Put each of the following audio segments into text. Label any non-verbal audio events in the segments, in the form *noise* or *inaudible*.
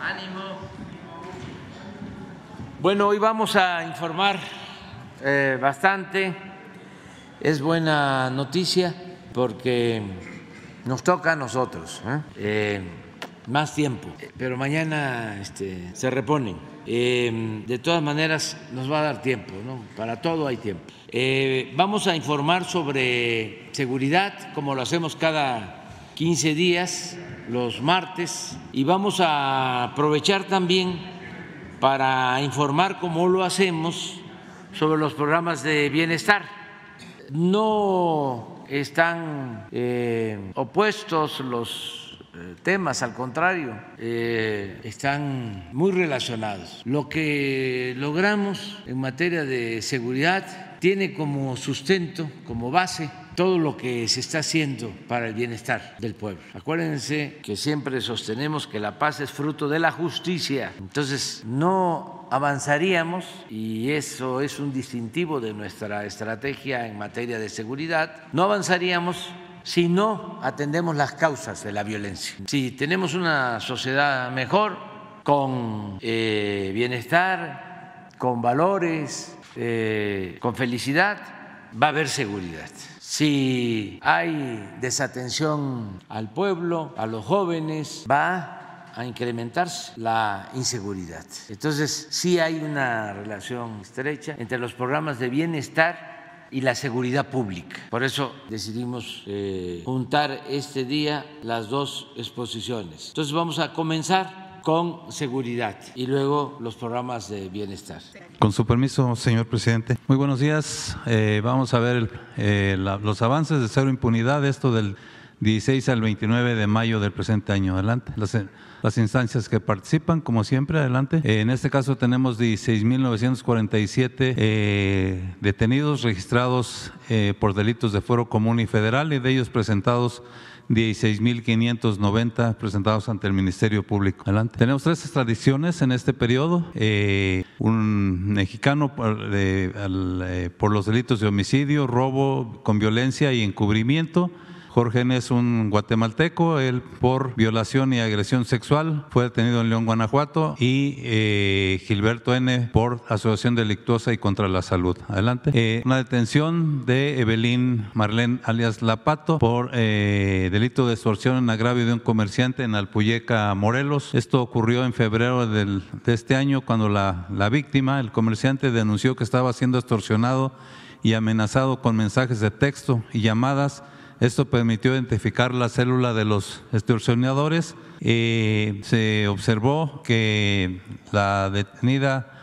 Ánimo. Bueno, hoy vamos a informar eh, bastante. Es buena noticia porque nos toca a nosotros ¿eh? Eh, más tiempo, pero mañana este, se reponen. de todas maneras, nos va a dar tiempo, ¿no? Para todo hay tiempo. vamos a informar sobre seguridad, como lo hacemos cada 15 días, los martes, y vamos a aprovechar también para informar cómo lo hacemos sobre los programas de bienestar. No están eh, opuestos los eh, temas, al contrario, eh, están muy relacionados. Lo que logramos en materia de seguridad tiene como sustento, como base, todo lo que se está haciendo para el bienestar del pueblo. Acuérdense que siempre sostenemos que la paz es fruto de la justicia. Entonces, no avanzaríamos, y eso es un distintivo de nuestra estrategia en materia de seguridad, no avanzaríamos si no atendemos las causas de la violencia. Si tenemos una sociedad mejor, con eh, bienestar, con valores, eh, con felicidad, va a haber seguridad si hay desatención al pueblo, a los jóvenes, va a incrementarse la inseguridad. Entonces, sí hay una relación estrecha entre los programas de bienestar y la seguridad pública. Por eso decidimos eh, juntar este día las dos exposiciones. Entonces vamos a comenzar con seguridad y luego los programas de bienestar. Con su permiso, señor presidente. Muy buenos días. Eh, vamos a ver eh, los avances de cero impunidad, esto del 16 al 29 de mayo del presente año. Adelante. Las, instancias que participan, como siempre, adelante. Eh, en este caso tenemos 16.947 eh, detenidos registrados por delitos de fuero común y federal y de ellos presentados 16.590 presentados ante el Ministerio Público. Adelante. Tenemos tres extradiciones en este periodo. Eh, un mexicano por, eh, por los delitos de homicidio, robo con violencia y encubrimiento Jorge N. es un guatemalteco, él por violación y agresión sexual fue detenido en León, Guanajuato, y eh, Gilberto N. por asociación delictuosa y contra la salud. Adelante. Eh, una detención de Evelyn Marlene alias Lapato por eh, delito de extorsión en agravio de un comerciante en Alpuyeca, Morelos. Esto ocurrió en febrero de este año cuando la, la víctima, el comerciante, denunció que estaba siendo extorsionado y amenazado con mensajes de texto y llamadas esto permitió identificar la célula de los extorsionadores. y se observó que la detenida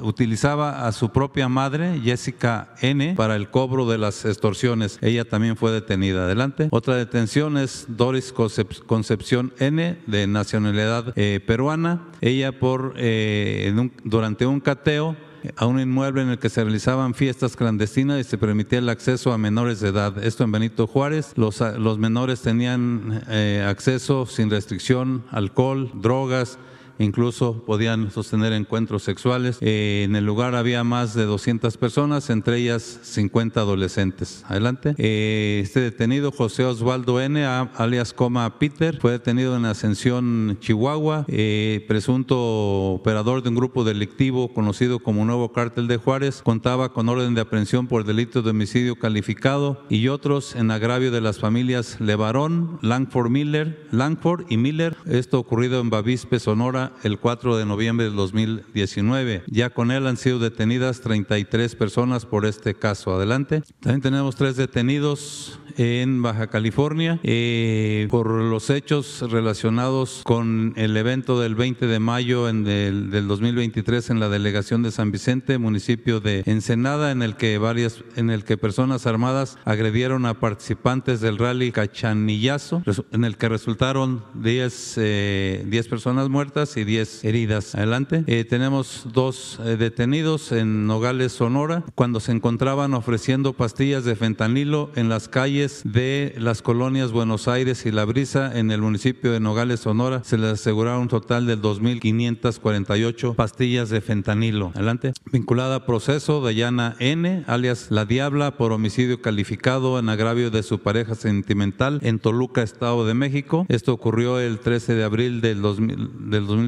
utilizaba a su propia madre, Jessica N., para el cobro de las extorsiones. Ella también fue detenida. Adelante. Otra detención es Doris Concepción N., de nacionalidad eh, peruana. Ella por eh, durante un cateo a un inmueble en el que se realizaban fiestas clandestinas y se permitía el acceso a menores de edad. Esto en Benito Juárez. Los, los menores tenían eh, acceso sin restricción, alcohol, drogas, incluso podían sostener encuentros sexuales. Eh, en el lugar había más de 200 personas, entre ellas 50 adolescentes. Adelante. Eh, este detenido, José Osvaldo N., alias Coma Peter, fue detenido en Ascensión, Chihuahua, eh, presunto operador de un grupo delictivo conocido como Nuevo Cártel de Juárez, contaba con orden de aprehensión por delito de homicidio calificado y otros en agravio de las familias Levarón, Langford Miller, Langford y Miller. Esto ocurrido en Bavispe, Sonora, el 4 de noviembre del 2019. Ya con él han sido detenidas 33 personas por este caso. Adelante. También tenemos tres detenidos en Baja California eh, por los hechos relacionados con el evento del 20 de mayo en del, 2023 en la delegación de San Vicente, municipio de Ensenada, en el que varias, en el que personas armadas agredieron a participantes del rally Cachanillazo, en el que resultaron 10 eh, personas muertas y 10 heridas. Adelante. Eh, tenemos dos eh, detenidos en Nogales, Sonora, cuando se encontraban ofreciendo pastillas de fentanilo en las calles de las colonias Buenos Aires y La Brisa en el municipio de Nogales, Sonora. Se les aseguraron un total de 2.548 pastillas de fentanilo. Adelante. Vinculada a proceso, Dayana N., alias La Diabla, por homicidio calificado en agravio de su pareja sentimental en Toluca, Estado de México. Esto ocurrió el 13 de abril del,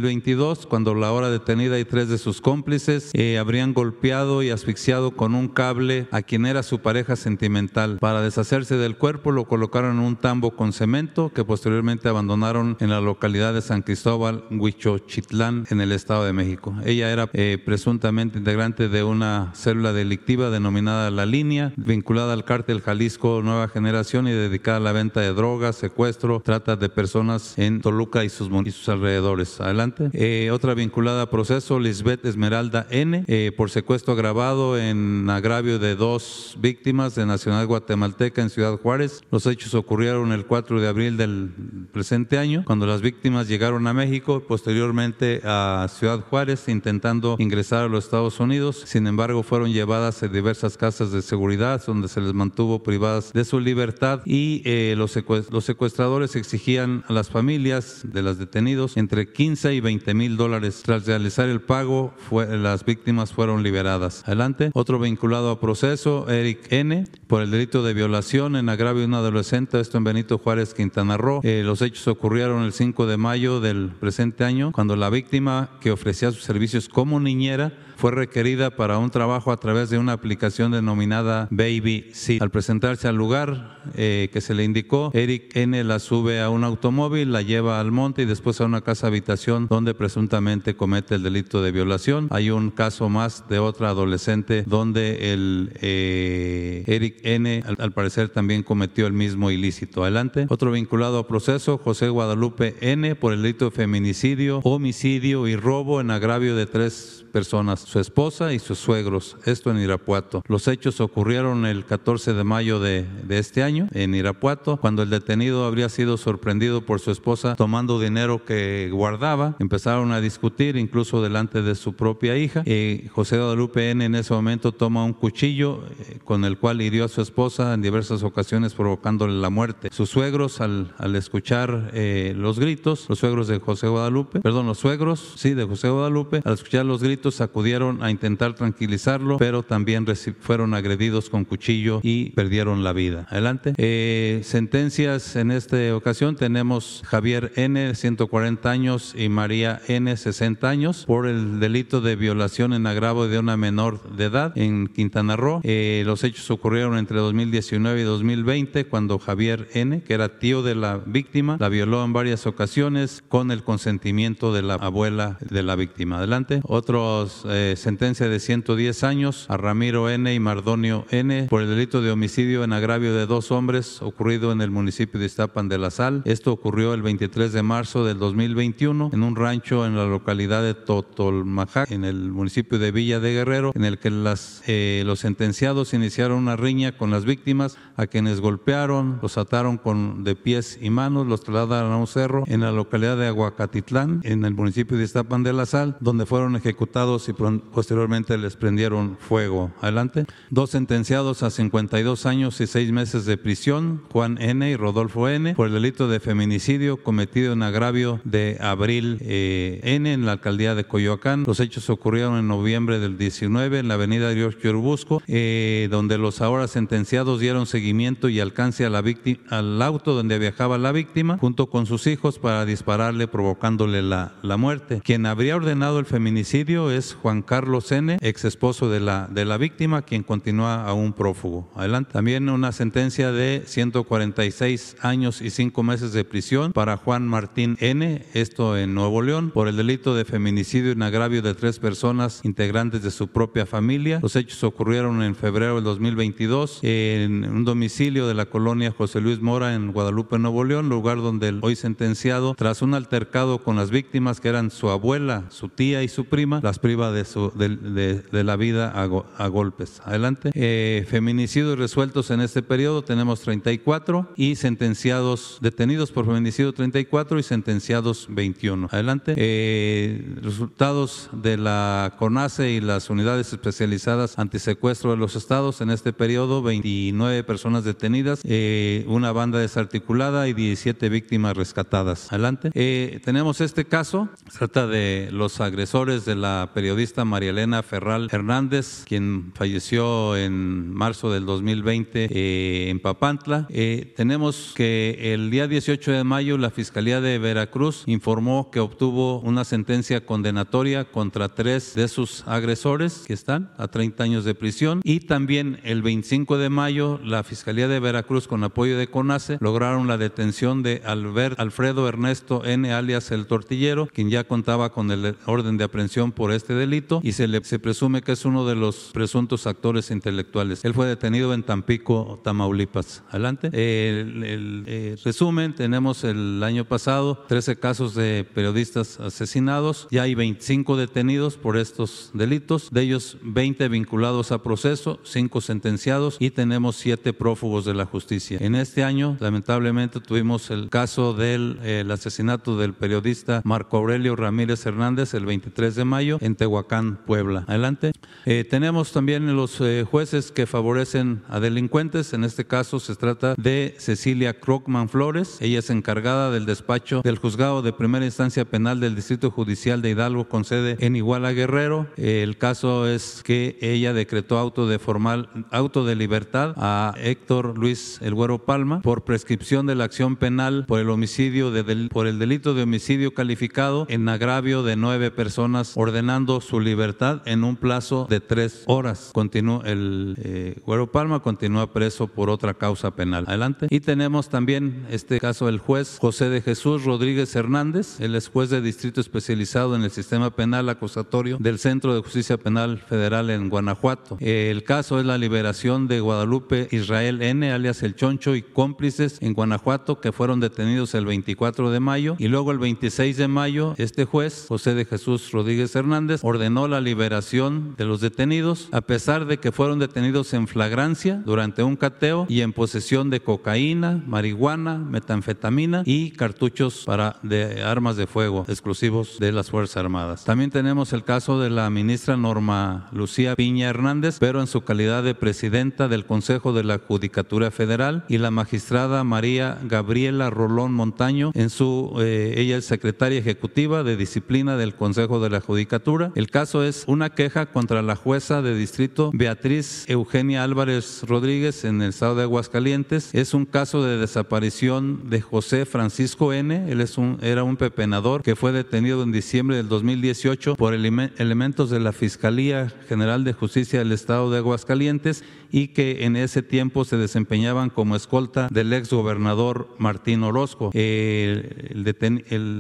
2022, cuando la hora detenida y tres de sus cómplices eh, habrían golpeado y asfixiado con un cable a quien era su pareja sentimental. Para deshacerse del cuerpo lo colocaron en un tambo con cemento que posteriormente abandonaron en la localidad de San Cristóbal, Huichochitlán, en el Estado de México. Ella era eh, presuntamente integrante de una célula delictiva denominada La Línea, vinculada al cártel Jalisco Nueva Generación y dedicada a la venta de drogas, secuestro, trata de personas en Toluca y sus, sus alrededores. Adelante. Eh, otra vinculada a proceso, Lisbeth Esmeralda N, eh, por secuestro agravado en agravio de dos víctimas de Nacional Guatemalteca en Ciudad Juárez. Los hechos ocurrieron el 4 de abril del presente año, cuando las víctimas llegaron a México, posteriormente a Ciudad Juárez, intentando ingresar a los Estados Unidos. Sin embargo, fueron llevadas a diversas casas de seguridad, donde se les mantuvo privadas de su libertad y eh, los, secuestradores exigían a las familias de las detenidos entre 15 y 20 mil dólares. Tras realizar el pago, las víctimas fueron liberadas. Adelante. Otro vinculado a proceso, Eric N., por el delito de violación en agravio de un adolescente, esto en Benito Juárez, Quintana Roo. Eh, los hechos ocurrieron el 5 de mayo del presente año, cuando la víctima que ofrecía sus servicios como niñera fue requerida para un trabajo a través de una aplicación denominada Baby Seat. Al presentarse al lugar eh, que se le indicó, Eric N. la sube a un automóvil, la lleva al monte y después a una casa habitación donde presuntamente comete el delito de violación. Hay un caso más de otra adolescente donde el eh, Eric N. Al, al, parecer también cometió el mismo ilícito. Adelante. Otro vinculado a proceso, José Guadalupe N. por el delito de feminicidio, homicidio y robo en agravio de tres personas, su esposa y sus suegros, esto en Irapuato. Los hechos ocurrieron el 14 de mayo de, este año en Irapuato, cuando el detenido habría sido sorprendido por su esposa tomando dinero que guardaba. Empezaron a discutir incluso delante de su propia hija. y José Guadalupe N en ese momento toma un cuchillo eh, con el cual hirió a su esposa en diversas ocasiones provocándole la muerte. Sus suegros al, al escuchar eh, los gritos, los suegros de José Guadalupe, perdón, los suegros, sí, de José Guadalupe, al escuchar los gritos acudieron a intentar tranquilizarlo, pero también fueron agredidos con cuchillo y perdieron la vida. Adelante. Eh, sentencias en esta ocasión tenemos Javier N, 140 años, y María N, 60 años, por el delito de violación en agravo de una menor de edad en Quintana Roo. Eh, los hechos ocurrieron entre 2019 y 2020, cuando Javier N, que era tío de la víctima, la violó en varias ocasiones con el consentimiento de la abuela de la víctima. Adelante. Otro eh, sentencia de 110 años a Ramiro N. y Mardonio N. por el delito de homicidio en agravio de dos hombres ocurrido en el municipio de Iztapan de la Sal. Esto ocurrió el 23 de marzo del 2021 en un rancho en la localidad de Totolmajac, en el municipio de Villa de Guerrero, en el que las, eh, los sentenciados iniciaron una riña con las víctimas a quienes golpearon, los ataron con de pies y manos, los trasladaron a un cerro en la localidad de Aguacatitlán, en el municipio de Iztapan de la Sal, donde fueron ejecutados y posteriormente les prendieron fuego. Adelante. Dos sentenciados a 52 años y seis meses de prisión, Juan N. y Rodolfo N., por el delito de feminicidio cometido en agravio de Abril eh, N. en la alcaldía de Coyoacán. Los hechos ocurrieron en noviembre del 19 en la avenida Dios Urbusco, eh, donde los ahora sentenciados dieron seguimiento y alcance a la al auto donde viajaba la víctima junto con sus hijos para dispararle provocándole la, la muerte. Quien habría ordenado el feminicidio es Juan Carlos N., ex esposo de la, de la víctima, quien continúa aún prófugo. Adelante. También una sentencia de 146 años y 5 meses de prisión para Juan Martín N., esto en Nuevo León, por el delito de feminicidio en agravio de tres personas integrantes de su propia familia. Los hechos ocurrieron en febrero del 2022 en un domicilio de la colonia José Luis Mora en Guadalupe, Nuevo León, lugar donde el hoy sentenciado, tras un altercado con las víctimas que eran su abuela, su tía y su prima, las priva de, su, de, la vida a, golpes. Adelante. Eh, feminicidios resueltos en este periodo tenemos 34 y sentenciados, detenidos por feminicidio 34 y sentenciados 21. Adelante. Eh, resultados de la CONACE y las unidades especializadas antisecuestro de los estados en este periodo, 29 personas detenidas, eh, una banda desarticulada y 17 víctimas rescatadas. Adelante. Eh, tenemos este caso, trata de los agresores de la periodista María Elena Ferral Hernández, quien falleció en marzo del 2020 eh, en Papantla. tenemos que el día 18 de mayo la Fiscalía de Veracruz informó que obtuvo una sentencia condenatoria contra tres de sus agresores que están a 30 años de prisión y también el 25 de mayo la Fiscalía de Veracruz con apoyo de CONACE lograron la detención de Albert Alfredo Ernesto N alias el tortillero, quien ya contaba con el orden de aprehensión por este delito y se le se presume que es uno de los presuntos actores intelectuales. Él fue detenido en Tampico, Tamaulipas. Adelante. El, eh, resumen, tenemos el año pasado 13 casos de periodistas asesinados, ya hay 25 detenidos por estos delitos, de ellos 20 vinculados a proceso, 5 sentenciados y tenemos 7 prófugos de la justicia. En este año, lamentablemente, tuvimos el caso del asesinato del periodista Marco Aurelio Ramírez Hernández el 23 de mayo en Tehuacán, Puebla. Adelante. Eh, tenemos también los eh, jueces que favorecen a delincuentes. En este caso se trata de Cecilia Crockman Flores. Ella es encargada del despacho del juzgado de primera instancia penal del Distrito Judicial de Hidalgo con sede en Iguala Guerrero. el caso es que ella decretó auto de formal, auto de libertad a Héctor Luis El Güero Palma por prescripción de la acción penal por el homicidio de por el delito de homicidio calificado en agravio de nueve personas, ordenando su libertad en un plazo de tres horas. Continúa el eh, Güero Palma continúa preso por otra causa penal. Adelante. Y tenemos también este caso del juez José de Jesús Rodríguez Hernández. Él es juez de distrito especializado en el sistema penal acusatorio del Centro de Justicia Penal Federal en Guanajuato. El caso es la liberación de Guadalupe Israel N, alias El Choncho, y cómplices en Guanajuato que fueron detenidos el 24 de mayo. Y luego el 26 de mayo, este juez, José de Jesús Rodríguez Hernández, ordenó la liberación de los detenidos, a pesar de que fueron detenidos en flagrancia durante un cateo y en posesión de cocaína, marihuana, metanfetamina y cartuchos para de armas de fuego exclusivos de las Fuerzas Armadas. También tenemos el caso de la ministra Norma Lucía Piña Hernández, pero en su calidad de presidenta del Consejo de la Judicatura Federal y la magistrada María Gabriela Rolón Montaño en su eh, ella es secretaria ejecutiva de disciplina del Consejo de la Judicatura. El caso es una queja contra la jueza de distrito Beatriz Eugenia Álvarez Rodríguez en el estado de Aguascalientes. Es un caso de desaparición de José Francisco N. Él es un, era un pepenador que fue detenido en diciembre del 2018 por elementos de la Fiscalía General de Justicia del Estado de Aguascalientes y que en ese tiempo se desempeñaban como escolta del ex gobernador Martín Orozco. El,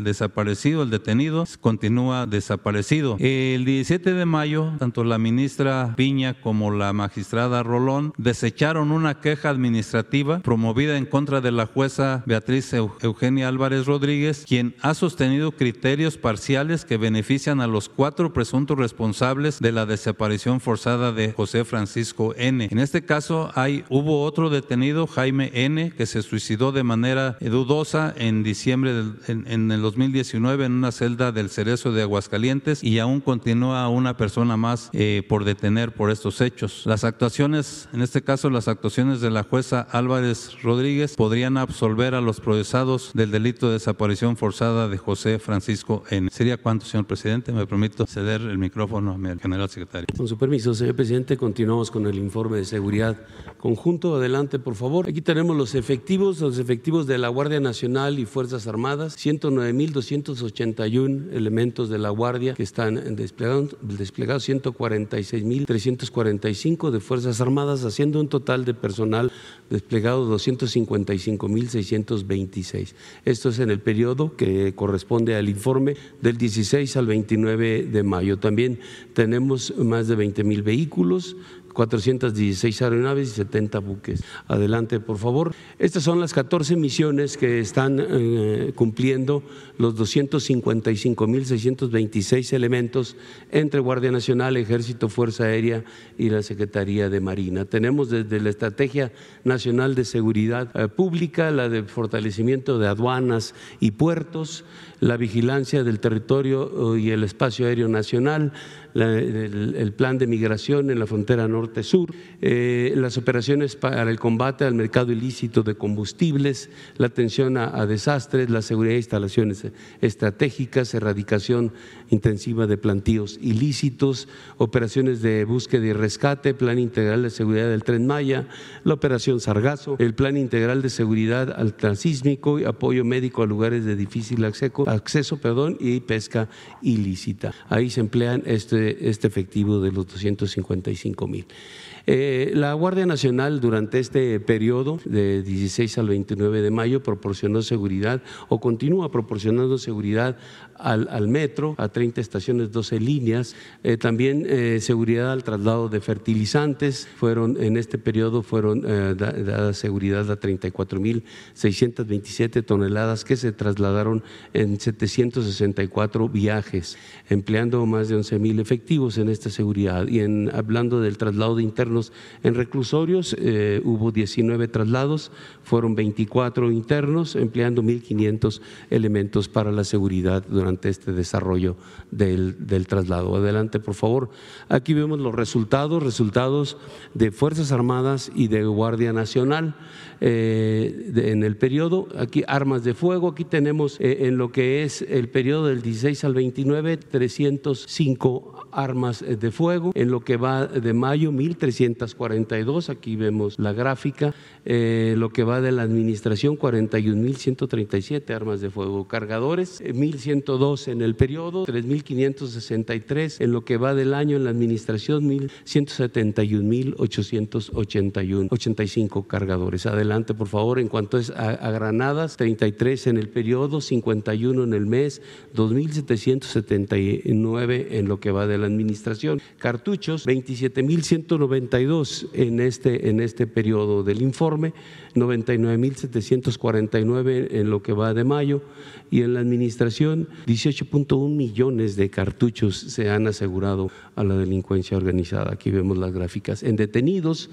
desaparecido, el detenido, continúa desaparecido. El 17 de mayo, tanto la ministra Piña como la magistrada Rolón desecharon una queja administrativa promovida en contra de la jueza Beatriz Eugenia Álvarez Rodríguez, quien ha sostenido criterios parciales que benefician a los cuatro presuntos responsables de la desaparición forzada de José Francisco N. En este caso hay, hubo otro detenido, Jaime N., que se suicidó de manera dudosa en diciembre del, en, el 2019 en una celda del Cerezo de Aguascalientes y aún continúa una persona más eh, por detener por estos hechos. Las actuaciones, en este caso las actuaciones de la jueza Álvarez Rodríguez podrían absolver a los procesados del delito de desaparición forzada de José Francisco N. ¿Sería cuánto, señor presidente? Me permito ceder el micrófono a mi general secretario. Con su permiso, señor presidente, continuamos con el informe de seguridad conjunto. Adelante, por favor. Aquí tenemos los efectivos, los efectivos de la Guardia Nacional y Fuerzas Armadas, 109.281 elementos de la Guardia que están desplegados, desplegados 146.345 de Fuerzas Armadas, haciendo un total de personal desplegado 255.626. Esto es en el periodo que corresponde al informe del 16 al 29 de mayo. También tenemos más de 20.000 vehículos, 416 aeronaves y 70 buques. Adelante, por favor. Estas son las 14 misiones que están eh, cumpliendo los 255.626 elementos entre Guardia Nacional, Ejército, Fuerza Aérea y la Secretaría de Marina. Tenemos desde la Estrategia Nacional de Seguridad eh, Pública, la de fortalecimiento de aduanas y puertos, la vigilancia del territorio eh, y el espacio aéreo nacional, el, plan de migración en la frontera norte-sur, eh, las operaciones para el combate al mercado ilícito de combustibles, la atención a, desastres, la seguridad de instalaciones estratégicas, erradicación intensiva de plantíos ilícitos, operaciones de búsqueda y rescate, plan integral de seguridad del tren Maya, la operación Sargazo, el plan integral de seguridad al transísmico, apoyo médico a lugares de difícil acceso, acceso perdón, y pesca ilícita. Ahí se emplean este este, efectivo de los 255 mil. Eh, la Guardia Nacional durante este periodo de 16 al 29 de mayo proporcionó seguridad o continúa proporcionando seguridad al, metro, a 30 estaciones, 12 líneas, eh, también eh, seguridad al traslado de fertilizantes, fueron en este periodo fueron dadas seguridad a 34.627 toneladas que se trasladaron en 764 viajes, empleando más de 11.000 efectivos en esta seguridad. Y en hablando del traslado de internos en reclusorios, eh, hubo 19 traslados, fueron 24 internos, empleando 1.500 elementos para la seguridad durante este desarrollo del, traslado. Adelante, por favor. Aquí vemos los resultados, resultados de Fuerzas Armadas y de Guardia Nacional eh, en el periodo. Aquí armas de fuego, aquí tenemos eh, en lo que es el periodo del 16 al 29, 305 armas de fuego. En lo que va de mayo, 1.300 242, aquí vemos la gráfica, eh, lo que va de la administración, 41.137 armas de fuego, cargadores, 1.102 en el periodo, 3.563 en lo que va del año en la administración, 171.881, 85 cargadores. Adelante, por favor, en cuanto es a, granadas, 33 en el periodo, 51 en el mes, 2.779 en lo que va de la administración, cartuchos, 27.190 en este, en este periodo del informe, 99.749 en lo que va de mayo y en la administración 18.1 millones de cartuchos se han asegurado a la delincuencia organizada. Aquí vemos las gráficas. En detenidos,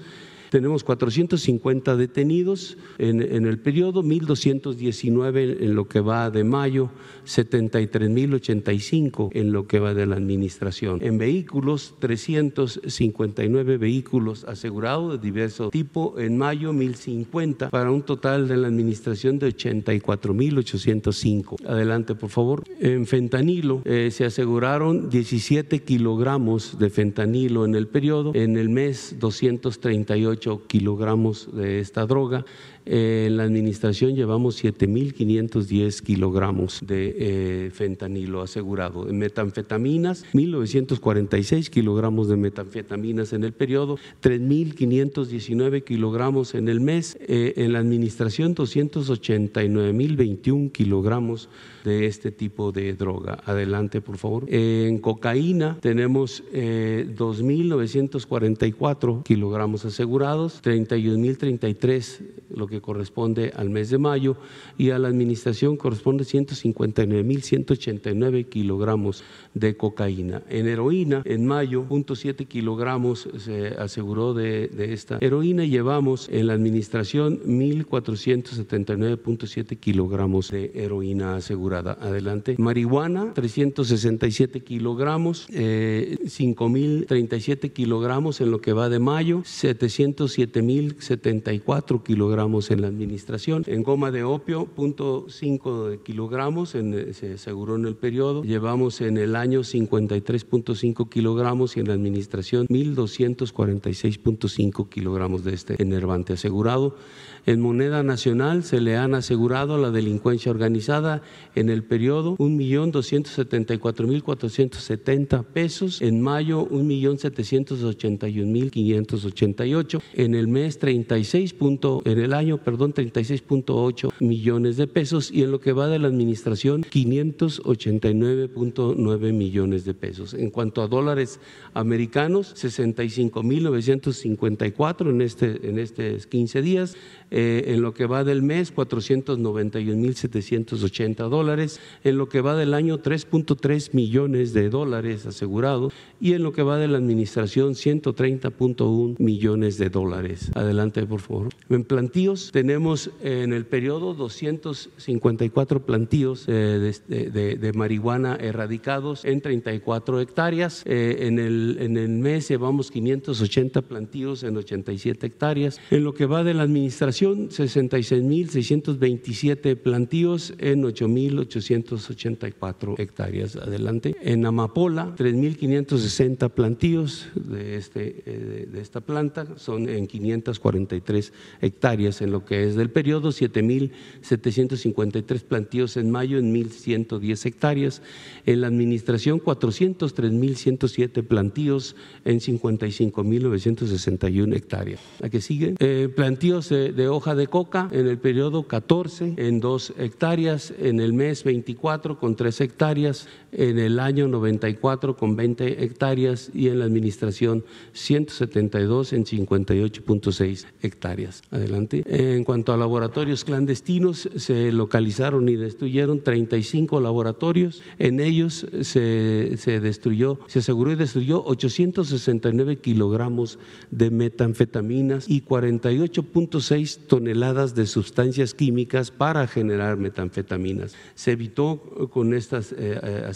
tenemos 450 detenidos en, el periodo, 1.219 en lo que va de mayo, 73.085 en lo que va de la administración. En vehículos, 359 vehículos asegurados de diverso tipo, en mayo 1.050 para un total de la administración de 84.805. Adelante, por favor. En fentanilo eh, se aseguraron 17 kilogramos de fentanilo en el periodo, en el mes 238 kilogramos de esta droga eh, en la administración llevamos 7.510 kilogramos de eh, fentanilo asegurado. En metanfetaminas, 1.946 kilogramos de metanfetaminas en el periodo, 3.519 kilogramos en el mes. Eh, en la administración, 289.021 kilogramos de este tipo de droga. Adelante, por favor. En cocaína tenemos 2.944 kilogramos asegurados, 31.033 lo que corresponde al mes de mayo y a la administración corresponde 159.189 kilogramos de cocaína. En heroína, en mayo, 0.7 kilogramos se aseguró de, esta heroína llevamos en la administración 1.479.7 kilogramos de heroína asegurada. Adelante. Marihuana, 367 kilogramos, 5.037 eh, kilogramos en lo que va de mayo, 707.074 kilogramos en la administración. En goma de opio, 0.5 kilogramos, en, se aseguró en el periodo. Llevamos en el año 53.5 kilogramos y en la administración 1.246.5 kilogramos de este enervante asegurado. En moneda nacional se le han asegurado a la delincuencia organizada en el periodo 1.274.470 pesos, en mayo 1.781.588, en el mes 36. en el año, perdón, 36.8 millones de pesos y en lo que va de la administración 589.9 millones de pesos. En cuanto a dólares americanos, 65.954 en este en estos 15 días. Eh, en lo que va del mes, 491.780 dólares. En lo que va del año, 3.3 millones de dólares asegurados. Y en lo que va de la administración, 130.1 millones de dólares. Adelante, por favor. En plantíos, tenemos en el periodo 254 plantíos eh, de, marihuana erradicados en 34 hectáreas. Eh, en, el, en el mes llevamos 580 plantíos en 87 hectáreas. En lo que va de la administración, 66.627 plantíos en 8.884 hectáreas. Adelante. En Amapola, 3.560 plantíos de, este, eh, de esta planta, son en 543 hectáreas en lo que es del periodo, 7.753 plantíos en mayo en 1.110 hectáreas. En la administración, 403.107 plantíos en 55.961 hectáreas. ¿A qué sigue? Eh, plantíos de, de hoja de coca en el periodo 14 en 2 hectáreas, en el mes 24 con 3 hectáreas, en el año 94 con 20 hectáreas y en la administración 172 en 58.6 hectáreas. Adelante. En cuanto a laboratorios clandestinos, se localizaron y destruyeron 35 laboratorios. En ellos se, se destruyó, se aseguró y destruyó 869 kilogramos de metanfetaminas y 48.6 toneladas de sustancias químicas para generar metanfetaminas. Se evitó con este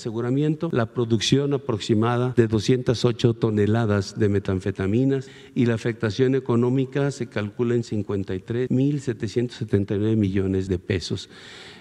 aseguramiento la producción aproximada de 208 toneladas de metanfetaminas y la afectación económica se calcula en 53.779 millones de pesos.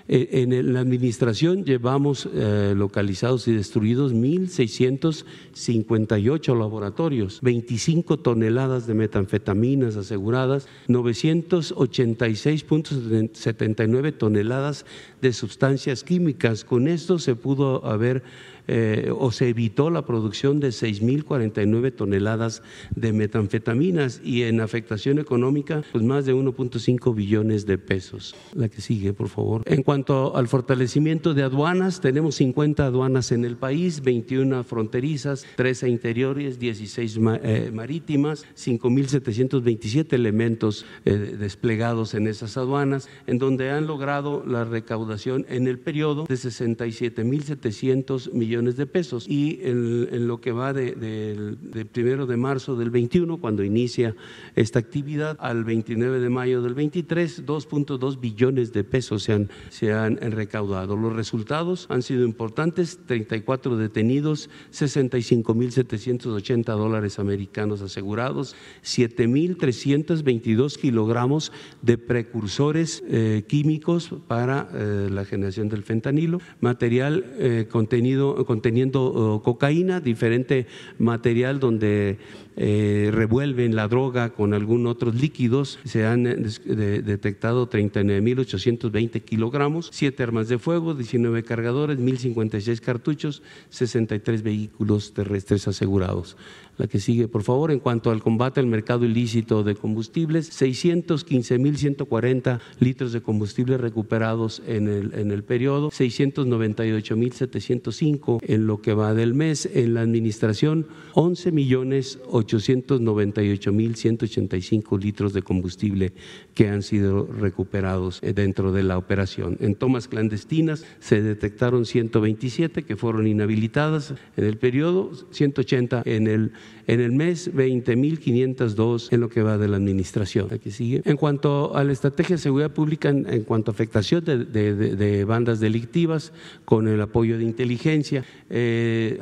Eh, en la administración llevamos eh, localizados y destruidos 1.658 laboratorios, 25 toneladas de metanfetaminas aseguradas, 986.79 toneladas de sustancias químicas. Con esto se pudo haber eh, o se evitó la producción de 6.049 toneladas de metanfetaminas y en afectación económica, pues más de 1.5 billones de pesos. La que sigue, por favor. En cuanto al fortalecimiento de aduanas, tenemos 50 aduanas en el país, 21 fronterizas, 13 interiores, 16 eh, marítimas, 5.727 elementos eh, desplegados en esas aduanas, en donde han logrado la recaudación en el periodo de 67.700 millones de pesos. Y en, lo que va de, de, primero de marzo del 21, cuando inicia esta actividad, al 29 de mayo del 23, 2.2 billones de pesos se han, se han recaudado. Los resultados han sido importantes, 34 detenidos, 65.780 dólares americanos asegurados, 7.322 kilogramos de precursores eh, químicos para eh, la generación del fentanilo, material eh, contenido conteniendo oh, cocaína, diferente material donde eh, revuelven la droga con algún otros líquidos. Se han eh, detectado 39.820 kilogramos, 7 armas de fuego, 19 cargadores, 1.056 cartuchos, 63 vehículos terrestres asegurados. La que sigue, por favor, en cuanto al combate al mercado ilícito de combustibles, 615.140 litros de combustible recuperados en el, en el periodo, 698.705 en lo que va del mes. En la administración, 11 millones 898.185 litros de combustible que han sido recuperados eh, dentro de la operación. En tomas clandestinas se detectaron 127 que fueron inhabilitadas en el periodo, 180 en el, en el mes, 20.502 en lo que va de la administración. Aquí sigue. En cuanto a la estrategia de seguridad pública, en, cuanto a afectación de, bandas delictivas, con el apoyo de inteligencia, eh,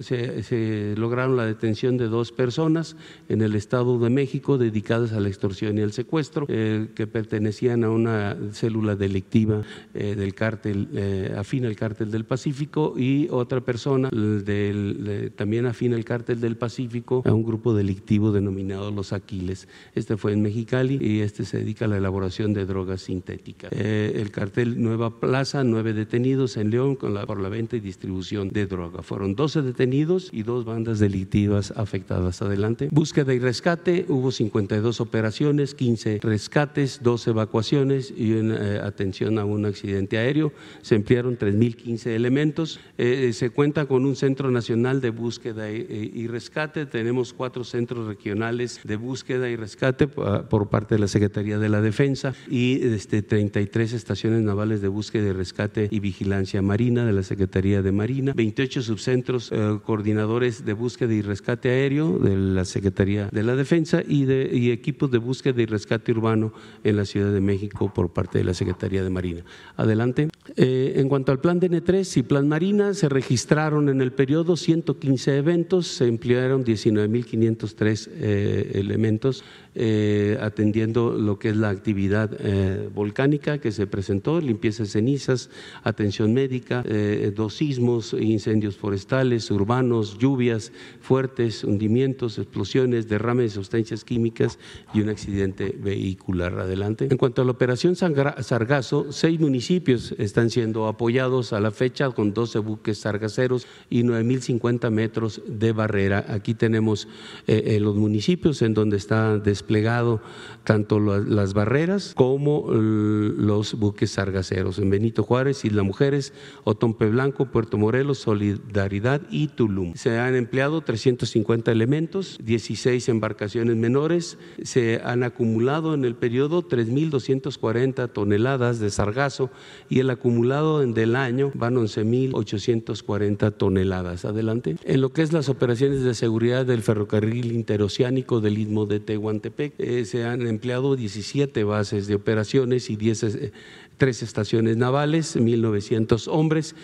se, lograron la detención de dos personas en el Estado de México dedicadas a la extorsión y al secuestro, eh, que pertenecían a una célula delictiva eh, del cártel, eh, afín al cártel del Pacífico, y otra persona del, también afín al cártel cártel del Pacífico a un grupo delictivo denominado Los Aquiles. Este fue en Mexicali y este se dedica a la elaboración de drogas sintéticas. Eh, el cartel Nueva Plaza, nueve detenidos en León por la venta y distribución de droga. Fueron 12 detenidos y dos bandas delictivas afectadas. Adelante. Búsqueda y rescate, hubo 52 operaciones, 15 rescates, 12 evacuaciones y una, eh, atención a un accidente aéreo. Se emplearon 3.015 elementos. Eh, se cuenta con un Centro Nacional de Búsqueda y, Rescate. Tenemos cuatro centros regionales de búsqueda y rescate por parte de la Secretaría de la Defensa y este, 33 estaciones navales de búsqueda y rescate y vigilancia marina de la Secretaría de Marina, 28 subcentros eh, coordinadores de búsqueda y rescate aéreo de la Secretaría de la Defensa y, de, equipos de búsqueda y rescate urbano en la Ciudad de México por parte de la Secretaría de Marina. Adelante. Eh, en cuanto al plan DN3 y plan Marina, se registraron en el periodo 115 eventos, se emplearon 19.503 eh, elementos eh, atendiendo lo que es la actividad eh, volcánica que se presentó, limpieza de cenizas, atención médica, eh, dos sismos, incendios forestales, urbanos, lluvias fuertes, hundimientos, explosiones, derrame de sustancias químicas y un accidente vehicular. Adelante. En cuanto a la operación Sargazo, seis municipios están siendo apoyados a la fecha con 12 buques sargaceros y 9.050 metros de barrera. Aquí tenemos los municipios en donde está desplegado tanto las barreras como los buques sargaceros en Benito Juárez, Isla Mujeres, Otompe Blanco, Puerto Morelos, Solidaridad y Tulum. Se han empleado 350 elementos, 16 embarcaciones menores, se han acumulado en el periodo 3.240 toneladas de sargazo y el acumulado del año van 11.840 toneladas. Adelante. En lo que es las operaciones de seguridad del ferrocarril interoceánico del Istmo de Tehuantepec, eh, se han empleado 17 bases de operaciones y 10 eh, tres estaciones navales, 1.900 hombres.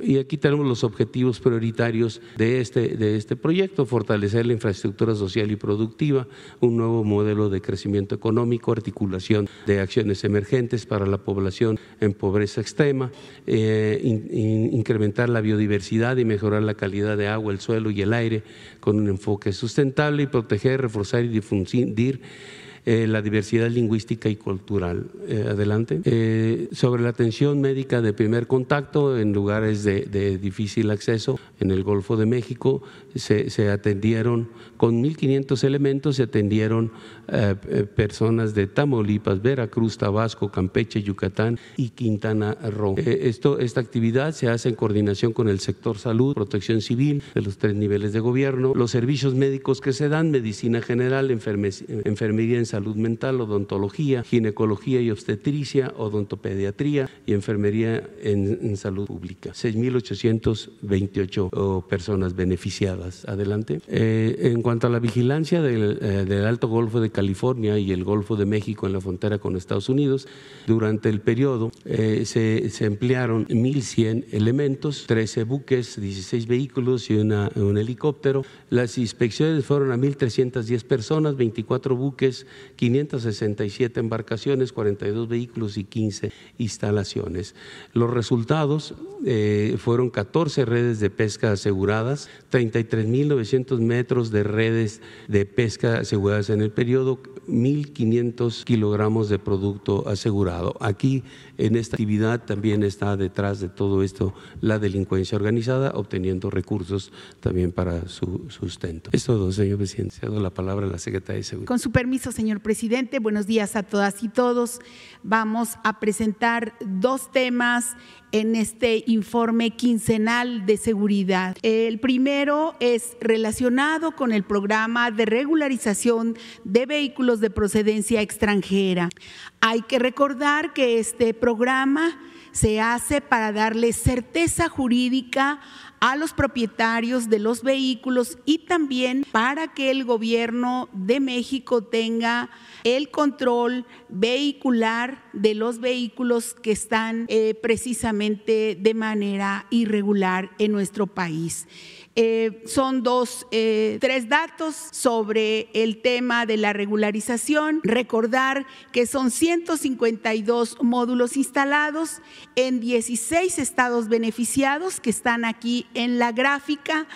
Y aquí tenemos los objetivos prioritarios de este, de este proyecto, fortalecer la infraestructura social y productiva, un nuevo modelo de crecimiento económico, articulación de acciones emergentes para la población en pobreza extrema, eh, incrementar la biodiversidad y mejorar la calidad de agua, el suelo y el aire con un enfoque sustentable y proteger, reforzar y difundir eh, la diversidad lingüística y cultural. Eh, adelante. Eh, sobre la atención médica de primer contacto en lugares de, difícil acceso en el Golfo de México, se, se atendieron con 1.500 elementos, se atendieron personas de Tamaulipas, Veracruz, Tabasco, Campeche, Yucatán y Quintana Roo. esto, esta actividad se hace en coordinación con el sector salud, protección civil de los tres niveles de gobierno, los servicios médicos que se dan, medicina general, enfermería en salud mental, odontología, ginecología y obstetricia, odontopediatría y enfermería en, salud pública. 6.828 personas beneficiadas. Adelante. Eh, a la vigilancia del, eh, del, Alto Golfo de California y el Golfo de México en la frontera con Estados Unidos, durante el periodo eh, se, se, emplearon 1.100 elementos, 13 buques, 16 vehículos y una, un helicóptero. Las inspecciones fueron a 1.310 personas, 24 buques, 567 embarcaciones, 42 vehículos y 15 instalaciones. Los resultados eh, fueron 14 redes de pesca aseguradas, 33.900 metros de redes de pesca aseguradas en el periodo, 1.500 kilogramos de producto asegurado. Aquí en esta actividad también está detrás de todo esto la delincuencia organizada, obteniendo recursos también para su sustento. Es todo, señor presidente. Cedo la palabra a la secretaria de Seguridad. Con su permiso, señor presidente, buenos días a todas y todos. Vamos a presentar dos temas en este informe quincenal de seguridad. El primero es relacionado con el programa de regularización de vehículos de procedencia extranjera. Hay que recordar que este programa se hace para darle certeza jurídica a los propietarios de los vehículos y también para que el gobierno de México tenga el control vehicular de los vehículos que están eh, precisamente de manera irregular en nuestro país. Eh, son dos, eh, tres datos sobre el tema de la regularización. Recordar que son 152 módulos instalados en 16 estados beneficiados que están aquí en la gráfica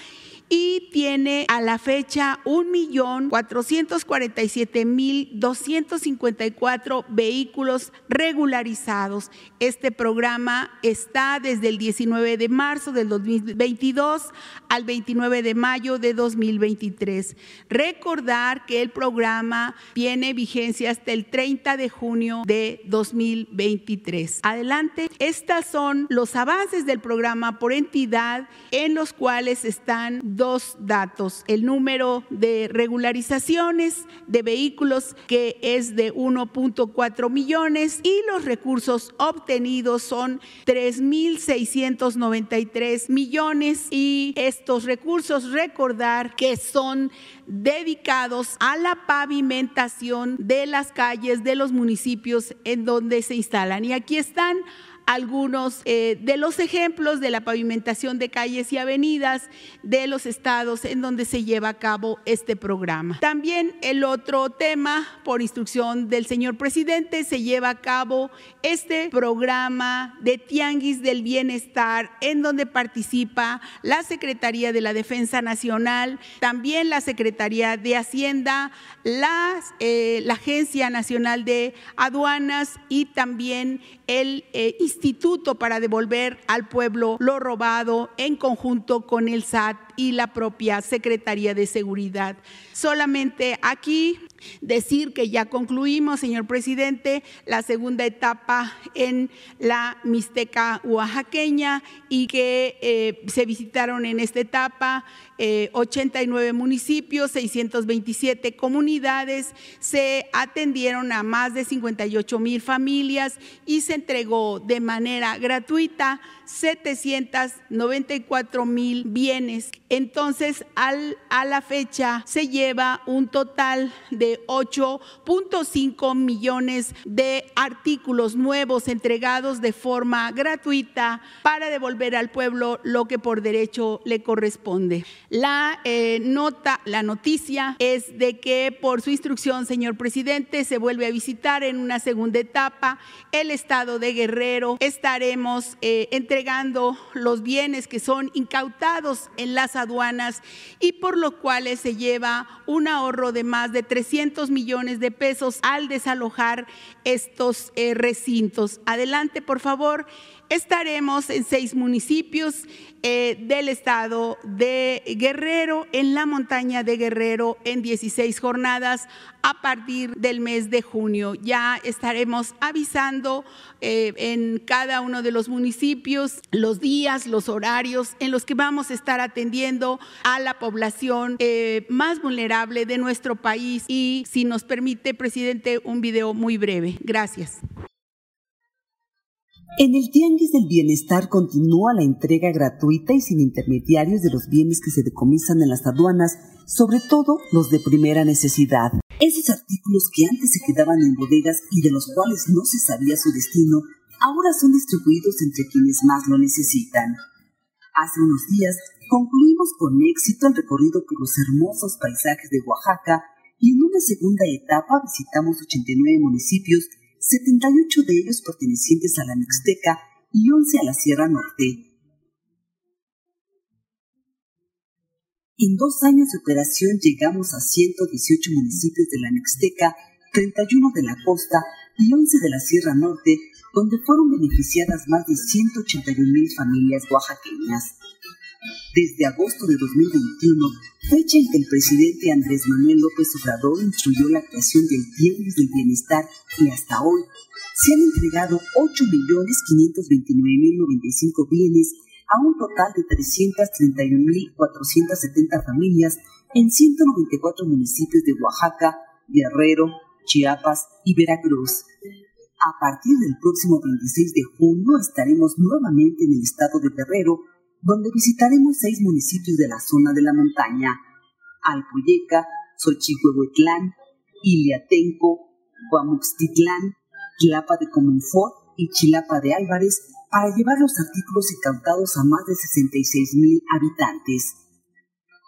y tiene a la fecha 1.447.254 vehículos regularizados. Este programa está desde el 19 de marzo del 2022 al 29 de mayo de 2023. Recordar que el programa tiene vigencia hasta el 30 de junio de 2023. Adelante, estas son los avances del programa por entidad en los cuales están dos datos. El número de regularizaciones de vehículos que es de 1.4 millones y los recursos obtenidos son 3.693 millones y estos recursos recordar que son dedicados a la pavimentación de las calles de los municipios en donde se instalan. Y aquí están algunos eh, de los ejemplos de la pavimentación de calles y avenidas de los estados en donde se lleva a cabo este programa. También el otro tema, por instrucción del señor presidente, se lleva a cabo este programa de Tianguis del Bienestar en donde participa la Secretaría de la Defensa Nacional, también la Secretaría de Hacienda, eh, la Agencia Nacional de Aduanas y también el eh, instituto para devolver al pueblo lo robado en conjunto con el SAT y la propia Secretaría de Seguridad. Solamente aquí decir que ya concluimos, señor presidente, la segunda etapa en la Mixteca oaxaqueña y que eh, se visitaron en esta etapa 89 eh, municipios, 627 comunidades, se atendieron a más de 58 mil familias y se entregó de manera gratuita 794 mil bienes. Entonces, al, a la fecha se lleva un total de 8.5 millones de artículos nuevos entregados de forma gratuita para devolver al pueblo lo que por derecho le corresponde. La eh, nota, la noticia es de que por su instrucción, señor presidente, se vuelve a visitar en una segunda etapa el estado de Guerrero. Estaremos eh, entregando los bienes que son incautados en las aduanas y por lo cuales se lleva un ahorro de más de 300 millones de pesos al desalojar estos eh, recintos. Adelante, por favor. Estaremos en seis municipios eh, del estado de Guerrero, en la montaña de Guerrero, en 16 jornadas a partir del mes de junio. Ya estaremos avisando eh, en cada uno de los municipios los días, los horarios en los que vamos a estar atendiendo a la población eh, más vulnerable de nuestro país. Y si nos permite, presidente, un video muy breve. Gracias. En el Tianguis del Bienestar continúa la entrega gratuita y sin intermediarios de los bienes que se decomisan en las aduanas, sobre todo los de primera necesidad. Esos artículos que antes se quedaban en bodegas y de los cuales no se sabía su destino, ahora son distribuidos entre quienes más lo necesitan. Hace unos días concluimos con éxito el recorrido por los hermosos paisajes de Oaxaca y en una segunda etapa visitamos 89 municipios 78 de ellos pertenecientes a la Mixteca y 11 a la Sierra Norte. En dos años de operación llegamos a 118 municipios de la Mixteca, 31 de la costa y 11 de la Sierra Norte, donde fueron beneficiadas más de 181 mil familias oaxaqueñas desde agosto de 2021, fecha en que el presidente Andrés Manuel López Obrador instruyó la creación del Tianguis del Bienestar y hasta hoy se han entregado 8.529.095 bienes a un total de 331.470 familias en 194 municipios de Oaxaca, Guerrero, Chiapas y Veracruz. A partir del próximo 26 de junio estaremos nuevamente en el estado de Guerrero donde visitaremos seis municipios de la zona de la montaña, Alpuyeca, Xochihuehuetlán, Iliatenco, Guamuxtitlán, Tlapa de Comunfort y Chilapa de Álvarez para llevar los artículos incautados a más de 66 mil habitantes.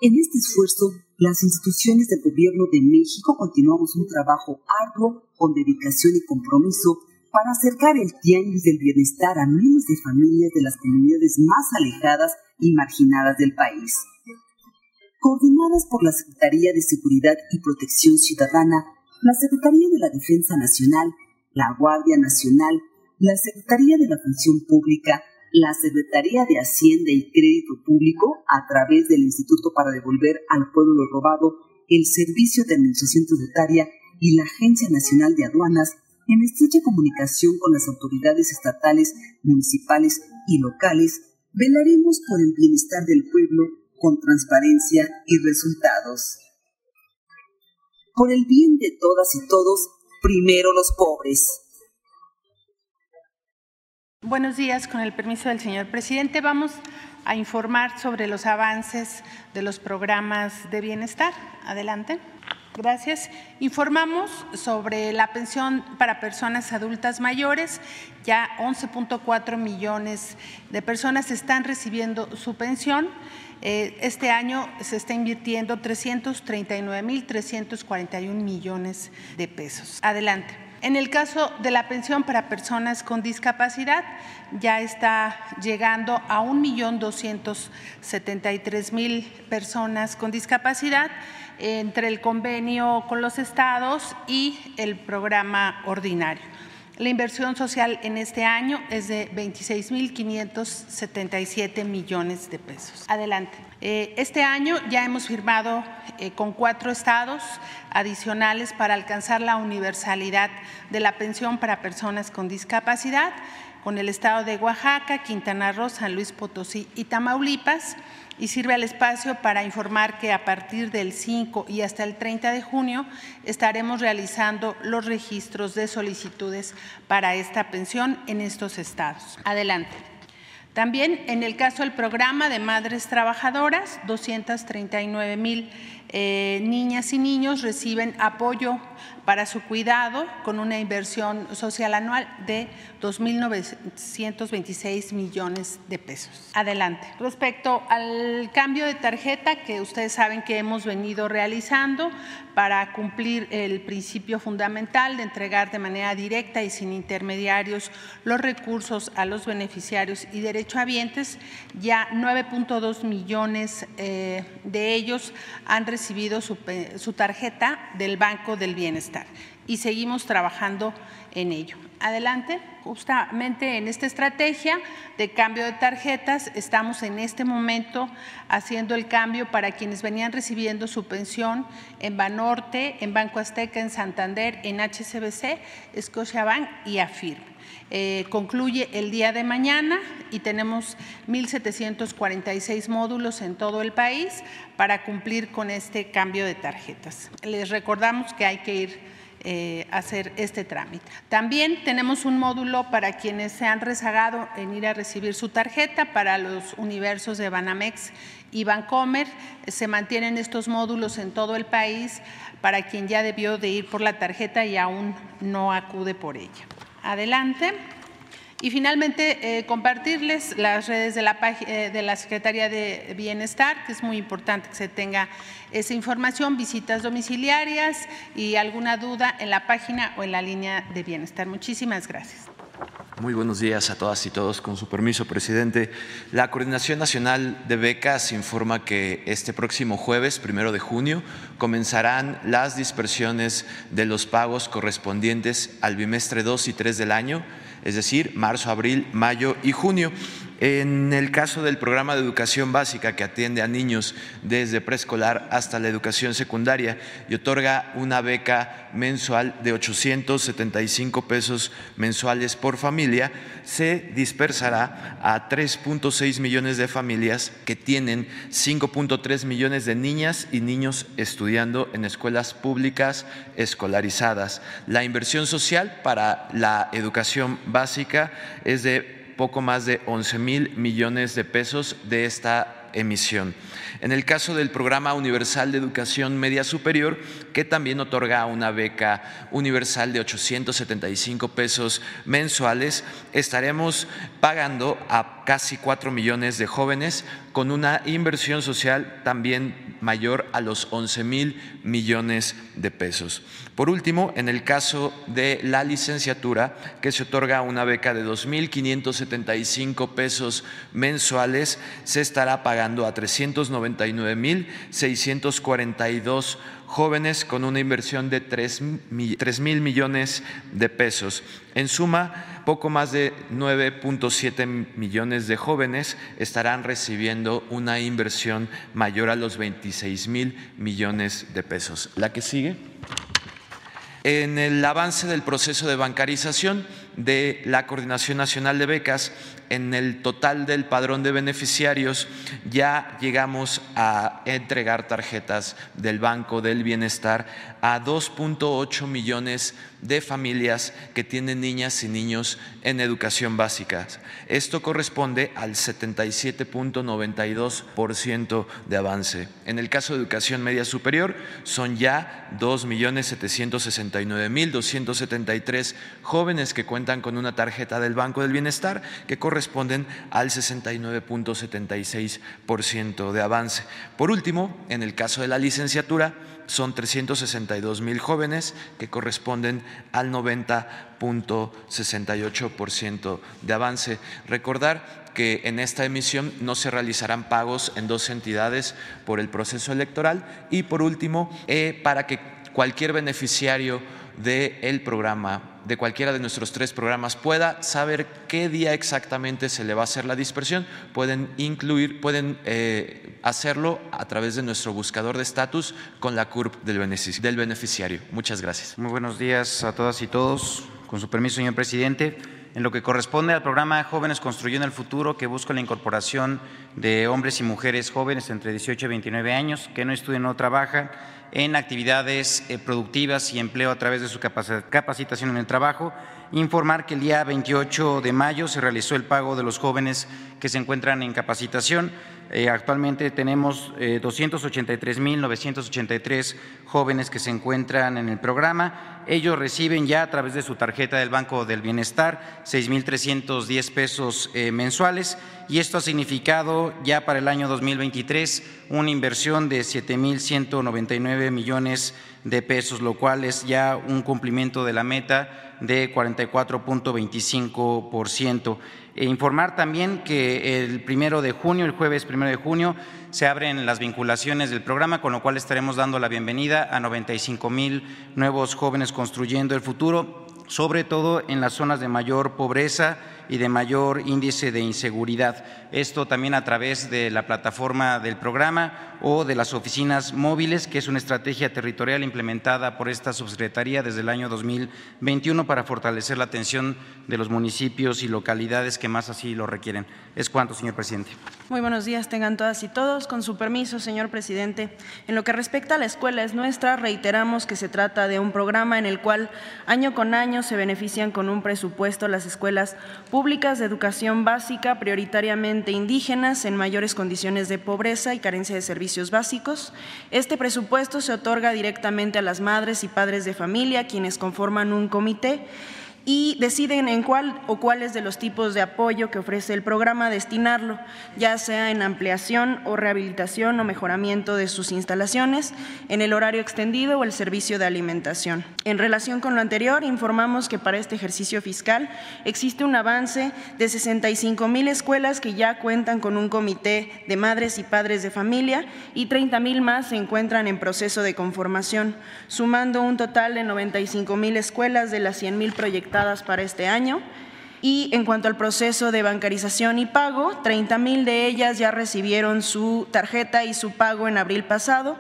En este esfuerzo, las instituciones del Gobierno de México continuamos un trabajo arduo con dedicación y compromiso para acercar el bienestar a miles de familias de las comunidades más alejadas y marginadas del país. coordinadas por la Secretaría de Seguridad y Protección Ciudadana, la Secretaría de la Defensa Nacional, la Guardia Nacional, la Secretaría de la Función Pública, la Secretaría de Hacienda y Crédito Público, a través del Instituto para Devolver al Pueblo lo Robado, el Servicio de Administración Tributaria y la Agencia Nacional de Aduanas, en estrecha comunicación con las autoridades estatales, municipales y locales, velaremos por el bienestar del pueblo con transparencia y resultados. Por el bien de todas y todos, primero los pobres. Buenos días, con el permiso del señor presidente, vamos a informar sobre los avances de los programas de bienestar. Adelante. Gracias. Informamos sobre la pensión para personas adultas mayores. Ya 11.4 millones de personas están recibiendo su pensión. Eh, este año se está invirtiendo 339.341 millones de pesos. Adelante. En el caso de la pensión para personas con discapacidad, ya está llegando a 1.273.000 personas con discapacidad entre el convenio con los estados y el programa ordinario. La inversión social en este año es de 26.577 millones de pesos. Adelante. Eh, este año ya hemos firmado eh, con cuatro estados adicionales para alcanzar la universalidad de la pensión para personas con discapacidad, con el estado de Oaxaca, Quintana Roo, San Luis Potosí y Tamaulipas y sirve al espacio para informar que a partir del 5 y hasta el 30 de junio estaremos realizando los registros de solicitudes para esta pensión en estos estados. Adelante. También en el caso del programa de madres trabajadoras, 239 mil eh, niñas y niños reciben apoyo para su cuidado con una inversión social anual de 2.926 millones de pesos. Adelante. Respecto al cambio de tarjeta que ustedes saben que hemos venido realizando para cumplir el principio fundamental de entregar de manera directa y sin intermediarios los recursos a los beneficiarios y derechohabientes, ya 9.2 millones eh, de ellos han recibido su, tarjeta del Banco del Bienestar y seguimos trabajando en ello. Adelante. Justamente en esta estrategia de cambio de tarjetas estamos en este momento haciendo el cambio para quienes venían recibiendo su pensión en Banorte, en Banco Azteca, en Santander, en HCBC, Scotiabank y AFIR. Eh, concluye el día de mañana y tenemos 1.746 módulos en todo el país para cumplir con este cambio de tarjetas. Les recordamos que hay que ir eh, hacer este trámite. También tenemos un módulo para quienes se han rezagado en ir a recibir su tarjeta para los universos de Banamex y Bancomer. Se mantienen estos módulos en todo el país para quien ya debió de ir por la tarjeta y aún no acude por ella. Adelante. Y finalmente, eh, compartirles las redes de la, eh, de la Secretaría de Bienestar, que es muy importante que se tenga esa información, visitas domiciliarias y alguna duda en la página o en la línea de bienestar. Muchísimas gracias. Muy buenos días a todas y todos. Con su permiso, presidente. La Coordinación Nacional de Becas informa que este próximo jueves, primero de junio, comenzarán las dispersiones de los pagos correspondientes al bimestre 2 y 3 del año es decir, marzo, abril, mayo y junio. En el caso del programa de educación básica que atiende a niños desde preescolar hasta la educación secundaria y otorga una beca mensual de 875 pesos mensuales por familia, se dispersará a 3.6 millones de familias que tienen 5.3 millones de niñas y niños estudiando en escuelas públicas escolarizadas. La inversión social para la educación básica es de poco más de 11 mil millones de pesos de esta emisión. En el caso del Programa Universal de Educación Media Superior, que también otorga una beca universal de 875 pesos mensuales, estaremos pagando a casi 4 millones de jóvenes con una inversión social también mayor a los 11 mil millones de pesos. Por último, en el caso de la licenciatura, que se otorga una beca de 2.575 pesos mensuales, se estará pagando a 399.642 jóvenes con una inversión de 3 mil millones de pesos. En suma, poco más de 9.7 millones de jóvenes estarán recibiendo una inversión mayor a los 26 mil millones de pesos. La que sigue. En el avance del proceso de bancarización de la Coordinación Nacional de Becas, en el total del padrón de beneficiarios ya llegamos a entregar tarjetas del Banco del Bienestar a 2.8 millones de familias que tienen niñas y niños en educación básica. Esto corresponde al 77.92% de avance. En el caso de educación media superior son ya 2.769.273 jóvenes que cuentan con una tarjeta del Banco del Bienestar que corresponde corresponden al 69.76% de avance. Por último, en el caso de la licenciatura, son 362 mil jóvenes que corresponden al 90.68% de avance. Recordar que en esta emisión no se realizarán pagos en dos entidades por el proceso electoral y por último, eh, para que cualquier beneficiario del programa de cualquiera de nuestros tres programas pueda saber qué día exactamente se le va a hacer la dispersión, pueden incluir, pueden eh, hacerlo a través de nuestro buscador de estatus con la CURP del beneficiario. Muchas gracias. Muy buenos días a todas y todos. Con su permiso, señor presidente. En lo que corresponde al programa Jóvenes Construyendo el Futuro, que busca la incorporación de hombres y mujeres jóvenes entre 18 y 29 años que no estudian o trabajan en actividades eh, productivas y empleo a través de su capacitación en el trabajo. Informar que el día 28 de mayo se realizó el pago de los jóvenes que se encuentran en capacitación. Eh, actualmente tenemos 283.983 eh, jóvenes que se encuentran en el programa. Ellos reciben ya a través de su tarjeta del Banco del Bienestar 6.310 pesos mensuales y esto ha significado ya para el año 2023 una inversión de 7.199 millones de pesos, lo cual es ya un cumplimiento de la meta de 44.25%. E informar también que el primero de junio, el jueves primero de junio, se abren las vinculaciones del programa, con lo cual estaremos dando la bienvenida a 95 mil nuevos jóvenes construyendo el futuro, sobre todo en las zonas de mayor pobreza y de mayor índice de inseguridad. Esto también a través de la plataforma del programa o de las oficinas móviles, que es una estrategia territorial implementada por esta subsecretaría desde el año 2021 para fortalecer la atención de los municipios y localidades que más así lo requieren. Es cuanto, señor presidente. Muy buenos días, tengan todas y todos. Con su permiso, señor presidente, en lo que respecta a la escuela es nuestra, reiteramos que se trata de un programa en el cual año con año se benefician con un presupuesto las escuelas públicas de educación básica, prioritariamente indígenas, en mayores condiciones de pobreza y carencia de servicios básicos. Este presupuesto se otorga directamente a las madres y padres de familia, quienes conforman un comité y deciden en cuál o cuáles de los tipos de apoyo que ofrece el programa destinarlo, ya sea en ampliación o rehabilitación o mejoramiento de sus instalaciones, en el horario extendido o el servicio de alimentación. En relación con lo anterior, informamos que para este ejercicio fiscal existe un avance de 65 mil escuelas que ya cuentan con un comité de madres y padres de familia y 30 mil más se encuentran en proceso de conformación, sumando un total de 95 mil escuelas de las 100 mil proyectadas para este año. Y en cuanto al proceso de bancarización y pago, 30 mil de ellas ya recibieron su tarjeta y su pago en abril pasado.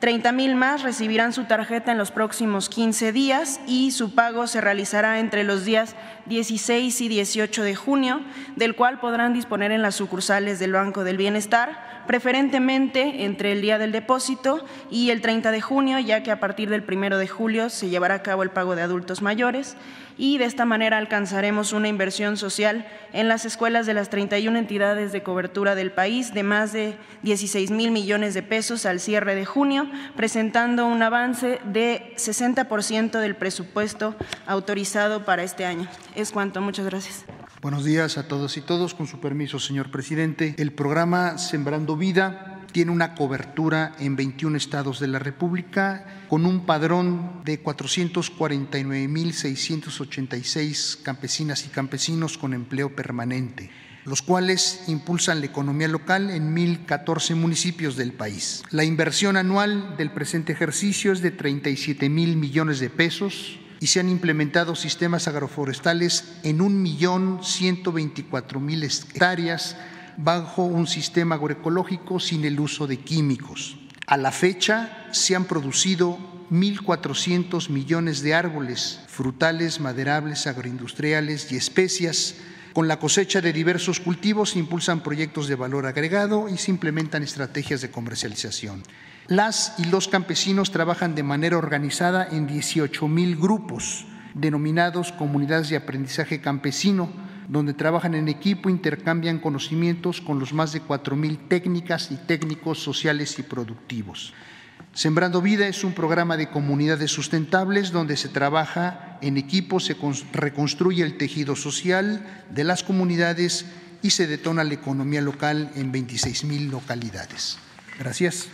30 mil más recibirán su tarjeta en los próximos 15 días y su pago se realizará entre los días 16 y 18 de junio, del cual podrán disponer en las sucursales del Banco del Bienestar, preferentemente entre el día del depósito y el 30 de junio, ya que a partir del 1 de julio se llevará a cabo el pago de adultos mayores. Y de esta manera alcanzaremos una inversión social en las escuelas de las 31 entidades de cobertura del país de más de 16 mil millones de pesos al cierre de junio, presentando un avance de 60% del presupuesto autorizado para este año. Es cuanto. Muchas gracias. Buenos días a todos y todos. Con su permiso, señor presidente. El programa Sembrando Vida tiene una cobertura en 21 estados de la República con un padrón de 449.686 campesinas y campesinos con empleo permanente los cuales impulsan la economía local en 1.014 municipios del país. La inversión anual del presente ejercicio es de 37 mil millones de pesos y se han implementado sistemas agroforestales en 1.124.000 hectáreas bajo un sistema agroecológico sin el uso de químicos. A la fecha se han producido 1.400 millones de árboles, frutales, maderables, agroindustriales y especias con la cosecha de diversos cultivos se impulsan proyectos de valor agregado y se implementan estrategias de comercialización. Las y los campesinos trabajan de manera organizada en 18 mil grupos denominados comunidades de aprendizaje campesino, donde trabajan en equipo, intercambian conocimientos con los más de 4 mil técnicas y técnicos sociales y productivos. Sembrando Vida es un programa de comunidades sustentables donde se trabaja en equipo, se reconstruye el tejido social de las comunidades y se detona la economía local en 26 mil localidades. Gracias.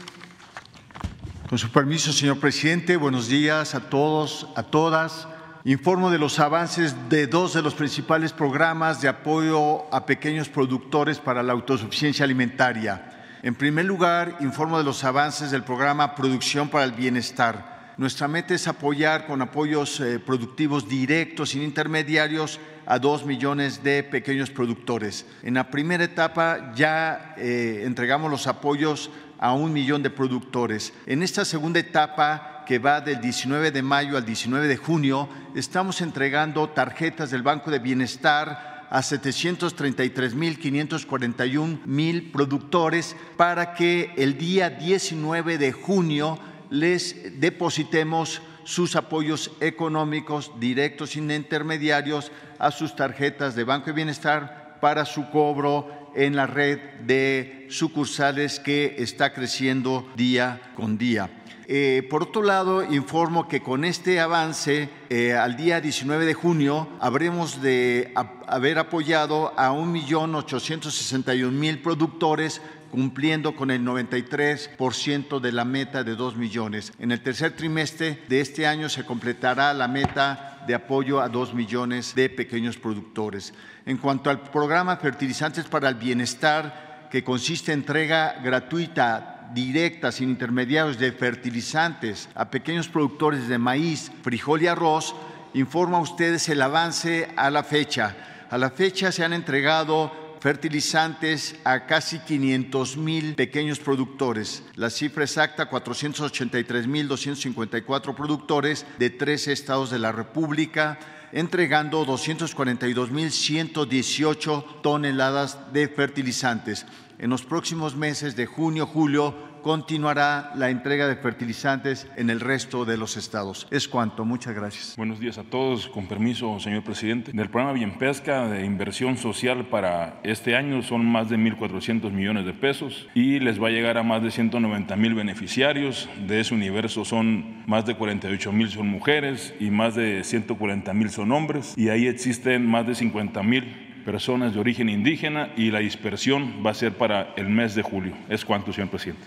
Con su permiso, señor presidente, buenos días a todos, a todas. Informo de los avances de dos de los principales programas de apoyo a pequeños productores para la autosuficiencia alimentaria en primer lugar, informo de los avances del programa Producción para el Bienestar. Nuestra meta es apoyar con apoyos eh, productivos directos, sin intermediarios, a dos millones de pequeños productores. En la primera etapa ya eh, entregamos los apoyos a un millón de productores. En esta segunda etapa, que va del 19 de mayo al 19 de junio, estamos entregando tarjetas del Banco de Bienestar a 733.541 mil productores para que el día 19 de junio les depositemos sus apoyos económicos directos sin intermediarios a sus tarjetas de Banco de Bienestar para su cobro en la red de sucursales que está creciendo día con día. Eh, por otro lado, informo que con este avance, eh, al día 19 de junio, habremos de haber apoyado a 1.861.000 productores cumpliendo con el 93% de la meta de 2 millones. En el tercer trimestre de este año se completará la meta de apoyo a 2 millones de pequeños productores. En cuanto al programa Fertilizantes para el Bienestar, que consiste en entrega gratuita directa, sin intermediarios, de fertilizantes a pequeños productores de maíz, frijol y arroz, informa a ustedes el avance a la fecha. A la fecha se han entregado fertilizantes a casi 500 mil pequeños productores. La cifra exacta, 483 mil 254 productores de 13 estados de la República, entregando 242 mil 118 toneladas de fertilizantes. En los próximos meses de junio, julio, continuará la entrega de fertilizantes en el resto de los estados. Es cuanto. Muchas gracias. Buenos días a todos. Con permiso, señor presidente. Del programa Bien Pesca de inversión social para este año son más de 1.400 millones de pesos y les va a llegar a más de 190 mil beneficiarios. De ese universo son más de 48 mil son mujeres y más de 140 mil son hombres. Y ahí existen más de 50 mil personas de origen indígena y la dispersión va a ser para el mes de julio. Es cuanto, señor presidente.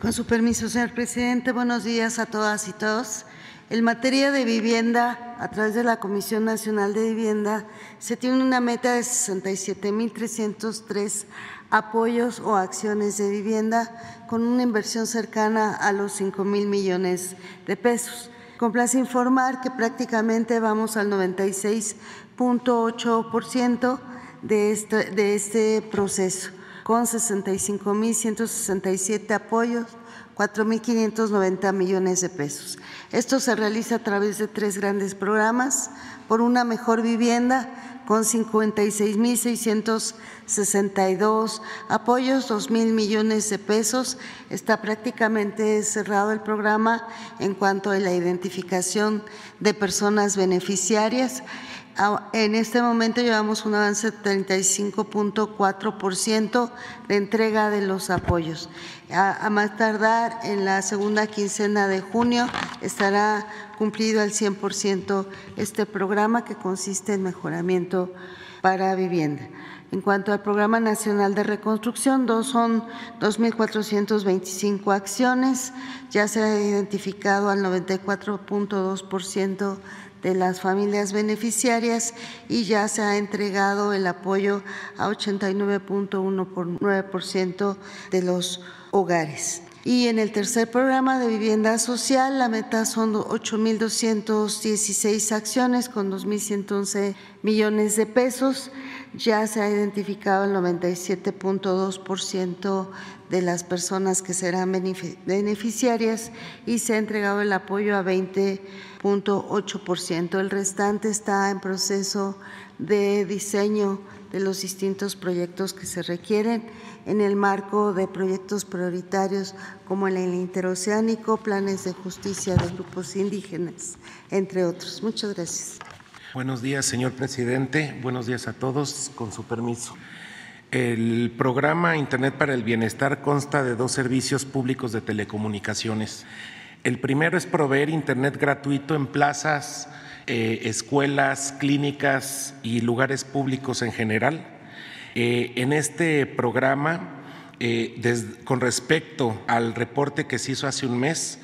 Con su permiso, señor presidente, buenos días a todas y todos. En materia de vivienda, a través de la Comisión Nacional de Vivienda, se tiene una meta de 67.303 apoyos o acciones de vivienda con una inversión cercana a los 5 mil millones de pesos. Complace informar que prácticamente vamos al 96.8% de este, de este proceso, con 65.167 apoyos, 4.590 millones de pesos. Esto se realiza a través de tres grandes programas, por una mejor vivienda, con 56.662 apoyos, 2 mil millones de pesos. Está prácticamente cerrado el programa en cuanto a la identificación de personas beneficiarias en este momento llevamos un avance de 35.4% de entrega de los apoyos. A, más tardar en la segunda quincena de junio estará cumplido al 100% este programa que consiste en mejoramiento para vivienda. En cuanto al Programa Nacional de Reconstrucción, dos son 2.425 acciones, ya se ha identificado al 94.2% de las familias beneficiarias y ya se ha entregado el apoyo a 89.1% de los hogares. Y en el tercer programa de vivienda social, la meta son 8.216 acciones con 2.111 millones de pesos. Ya se ha identificado el 97.2% de las personas que serán beneficiarias y se ha entregado el apoyo a 20.8%. El restante está en proceso de diseño de los distintos proyectos que se requieren en el marco de proyectos prioritarios como el interoceánico, planes de justicia de grupos indígenas, entre otros. Muchas gracias. Buenos días, señor presidente. Buenos días a todos. Con su permiso. El programa Internet para el Bienestar consta de dos servicios públicos de telecomunicaciones. El primero es proveer Internet gratuito en plazas, eh, escuelas, clínicas y lugares públicos en general. Eh, en este programa, eh, con respecto al reporte que se hizo hace un mes,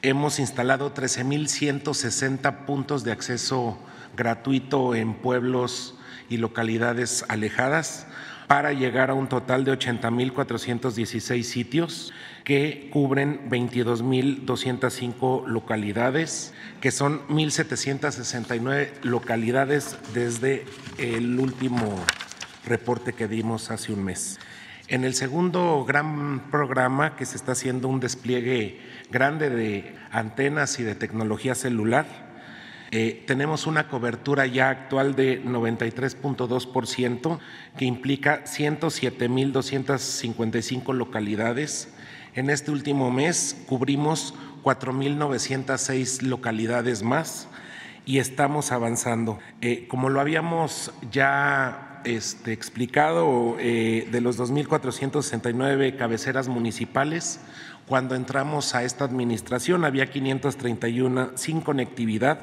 hemos instalado 13.160 puntos de acceso gratuito en pueblos y localidades alejadas para llegar a un total de 80.416 sitios que cubren 22.205 localidades, que son 1.769 localidades desde el último reporte que dimos hace un mes. En el segundo gran programa, que se está haciendo un despliegue grande de antenas y de tecnología celular, eh, tenemos una cobertura ya actual de 93.2%, que implica 107.255 localidades. En este último mes cubrimos 4.906 localidades más y estamos avanzando. Eh, como lo habíamos ya este, explicado, eh, de los 2.469 cabeceras municipales, cuando entramos a esta administración había 531 sin conectividad,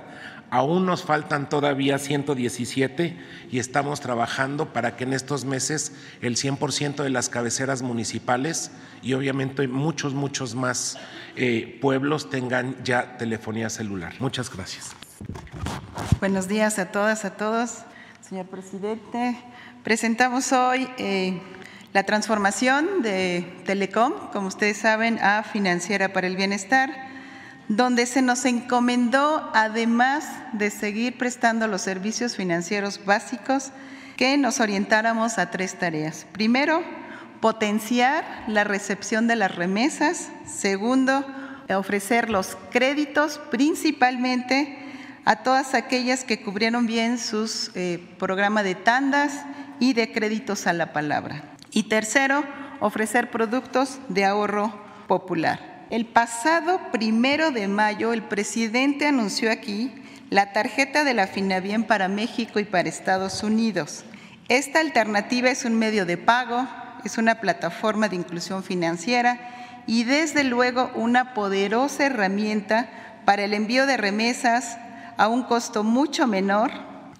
Aún nos faltan todavía 117 y estamos trabajando para que en estos meses el 100% de las cabeceras municipales y obviamente muchos, muchos más eh, pueblos tengan ya telefonía celular. Muchas gracias. Buenos días a todas, a todos. Señor presidente, presentamos hoy eh, la transformación de Telecom, como ustedes saben, a Financiera para el Bienestar donde se nos encomendó, además de seguir prestando los servicios financieros básicos, que nos orientáramos a tres tareas. Primero, potenciar la recepción de las remesas. Segundo, ofrecer los créditos principalmente a todas aquellas que cubrieron bien sus eh, programas de tandas y de créditos a la palabra. Y tercero, ofrecer productos de ahorro popular. El pasado primero de mayo, el presidente anunció aquí la tarjeta de la FINABIEN para México y para Estados Unidos. Esta alternativa es un medio de pago, es una plataforma de inclusión financiera y desde luego una poderosa herramienta para el envío de remesas a un costo mucho menor,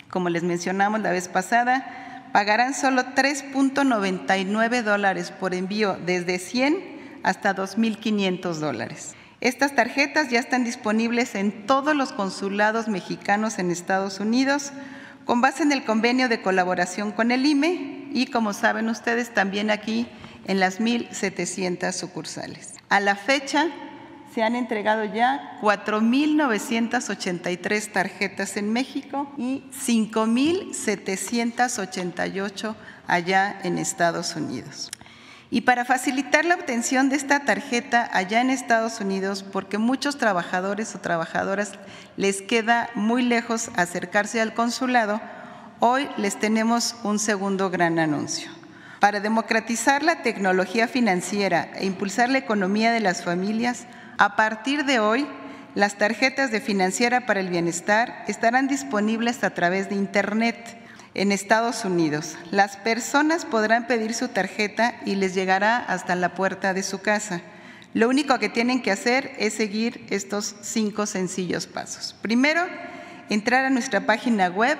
como les mencionamos la vez pasada, pagarán solo 3.99 dólares por envío desde 100 hasta 2.500 dólares. Estas tarjetas ya están disponibles en todos los consulados mexicanos en Estados Unidos con base en el convenio de colaboración con el IME y, como saben ustedes, también aquí en las 1.700 sucursales. A la fecha se han entregado ya 4.983 tarjetas en México y 5.788 allá en Estados Unidos. Y para facilitar la obtención de esta tarjeta allá en Estados Unidos, porque muchos trabajadores o trabajadoras les queda muy lejos acercarse al consulado, hoy les tenemos un segundo gran anuncio. Para democratizar la tecnología financiera e impulsar la economía de las familias, a partir de hoy, las tarjetas de financiera para el bienestar estarán disponibles a través de Internet en Estados Unidos. Las personas podrán pedir su tarjeta y les llegará hasta la puerta de su casa. Lo único que tienen que hacer es seguir estos cinco sencillos pasos. Primero, entrar a nuestra página web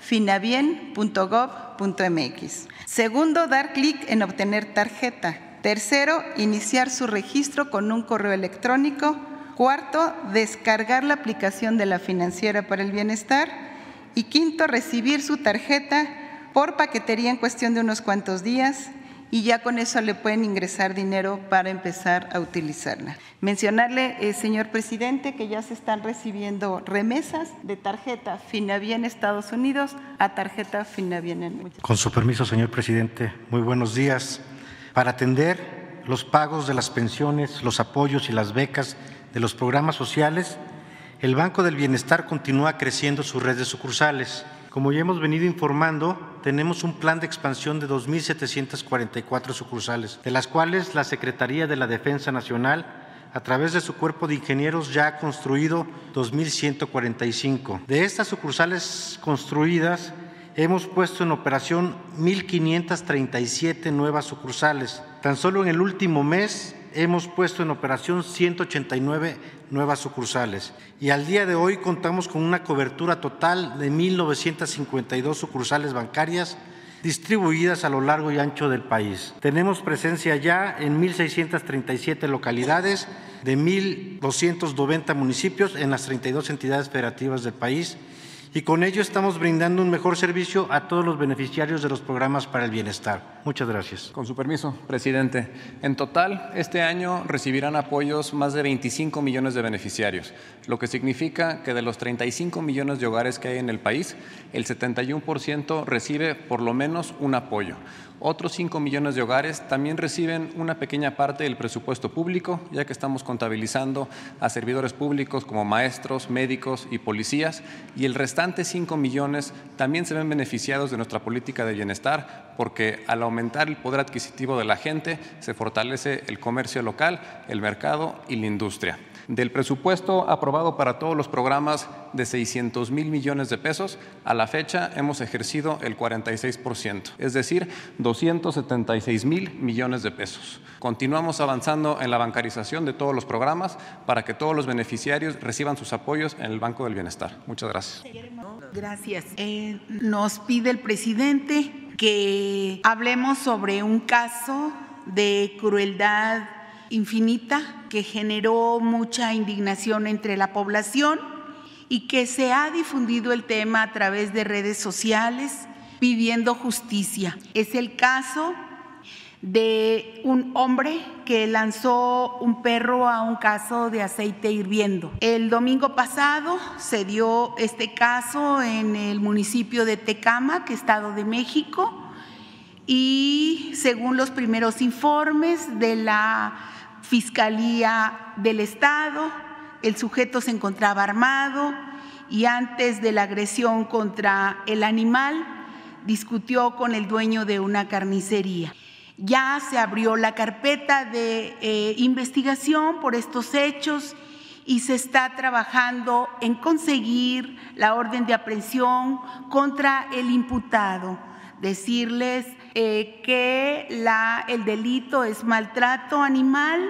finabien.gov.mx. Segundo, dar clic en obtener tarjeta. Tercero, iniciar su registro con un correo electrónico. Cuarto, descargar la aplicación de la financiera para el bienestar. Y quinto, recibir su tarjeta por paquetería en cuestión de unos cuantos días y ya con eso le pueden ingresar dinero para empezar a utilizarla. Mencionarle, eh, señor presidente, que ya se están recibiendo remesas de tarjeta Finavien Estados Unidos a tarjeta Finavien en. Con su permiso, señor presidente, muy buenos días. Para atender los pagos de las pensiones, los apoyos y las becas de los programas sociales, el Banco del Bienestar continúa creciendo su red de sucursales como ya hemos venido informando, tenemos un plan de expansión de 2.744 sucursales, de las cuales la Secretaría de la Defensa Nacional, a través de su cuerpo de ingenieros, ya ha construido 2.145. De estas sucursales construidas, hemos puesto en operación 1.537 nuevas sucursales. Tan solo en el último mes hemos puesto en operación 189 nuevas sucursales y al día de hoy contamos con una cobertura total de 1.952 sucursales bancarias distribuidas a lo largo y ancho del país. Tenemos presencia ya en 1.637 localidades de 1.290 municipios en las 32 entidades federativas del país y con ello estamos brindando un mejor servicio a todos los beneficiarios de los programas para el bienestar. Muchas gracias. Con su permiso, presidente. En total, este año recibirán apoyos más de 25 millones de beneficiarios, lo que significa que de los 35 millones de hogares que hay en el país, el 71% recibe por lo menos un apoyo. Otros 5 millones de hogares también reciben una pequeña parte del presupuesto público, ya que estamos contabilizando a servidores públicos como maestros, médicos y policías, y el restante 5 millones también se ven beneficiados de nuestra política de bienestar, porque al aumentar el poder adquisitivo de la gente se fortalece el comercio local, el mercado y la industria. Del presupuesto aprobado para todos los programas de 600 mil millones de pesos, a la fecha hemos ejercido el 46%, es decir, 276 mil millones de pesos. Continuamos avanzando en la bancarización de todos los programas para que todos los beneficiarios reciban sus apoyos en el Banco del Bienestar. Muchas gracias. Gracias. Eh, nos pide el presidente que hablemos sobre un caso de crueldad infinita que generó mucha indignación entre la población y que se ha difundido el tema a través de redes sociales pidiendo justicia. Es el caso de un hombre que lanzó un perro a un caso de aceite hirviendo. El domingo pasado se dio este caso en el municipio de Tecama, Estado de México, y según los primeros informes de la Fiscalía del Estado, el sujeto se encontraba armado y antes de la agresión contra el animal discutió con el dueño de una carnicería. Ya se abrió la carpeta de eh, investigación por estos hechos y se está trabajando en conseguir la orden de aprehensión contra el imputado. Decirles eh, que la, el delito es maltrato animal,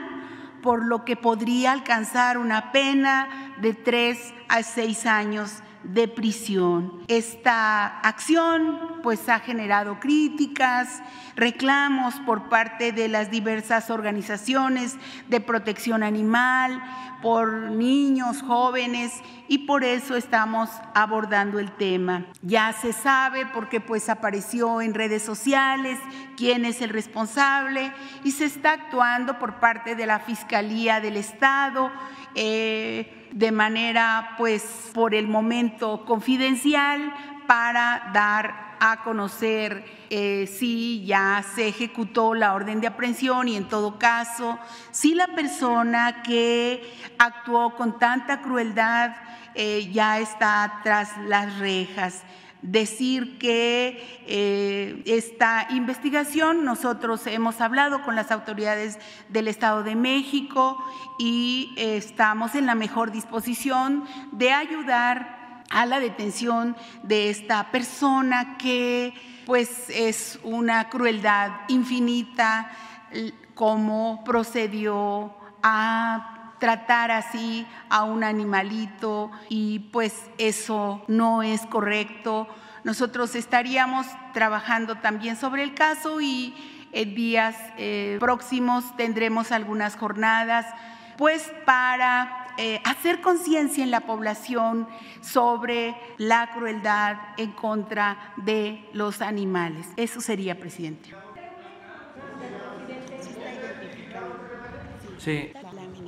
por lo que podría alcanzar una pena de tres a seis años de prisión. Esta acción pues ha generado críticas, reclamos por parte de las diversas organizaciones de protección animal, por niños, jóvenes y por eso estamos abordando el tema. Ya se sabe porque pues apareció en redes sociales quién es el responsable y se está actuando por parte de la Fiscalía del Estado eh, de manera pues por el momento confidencial para dar a conocer eh, si ya se ejecutó la orden de aprehensión y en todo caso, si la persona que actuó con tanta crueldad eh, ya está tras las rejas decir que eh, esta investigación, nosotros hemos hablado con las autoridades del Estado de México y estamos en la mejor disposición de ayudar a la detención de esta persona que pues es una crueldad infinita cómo procedió a tratar así a un animalito y pues eso no es correcto Nosotros estaríamos trabajando también sobre el caso y en días eh, próximos tendremos algunas jornadas, pues para eh, hacer conciencia en la población sobre la crueldad en contra de los animales. Eso sería, presidente. Sí.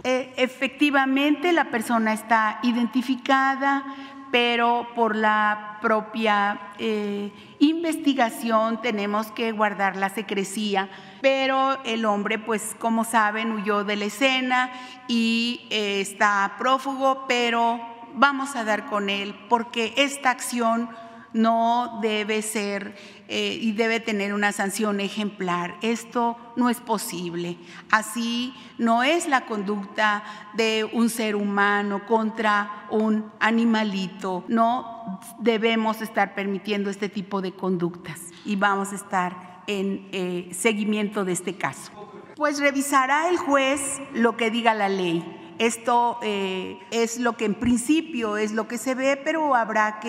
Eh, efectivamente, la persona está identificada, pero por la propia eh, investigación tenemos que guardar la secrecía. Pero el hombre, pues como saben, huyó de la escena y eh, está prófugo, pero vamos a dar con él porque esta acción no debe ser eh, y debe tener una sanción ejemplar. Esto no es posible. Así no es la conducta de un ser humano contra un animalito. No debemos estar permitiendo este tipo de conductas y vamos a estar en eh, seguimiento de este caso. Pues revisará el juez lo que diga la ley. Esto eh, es lo que en principio es lo que se ve, pero habrá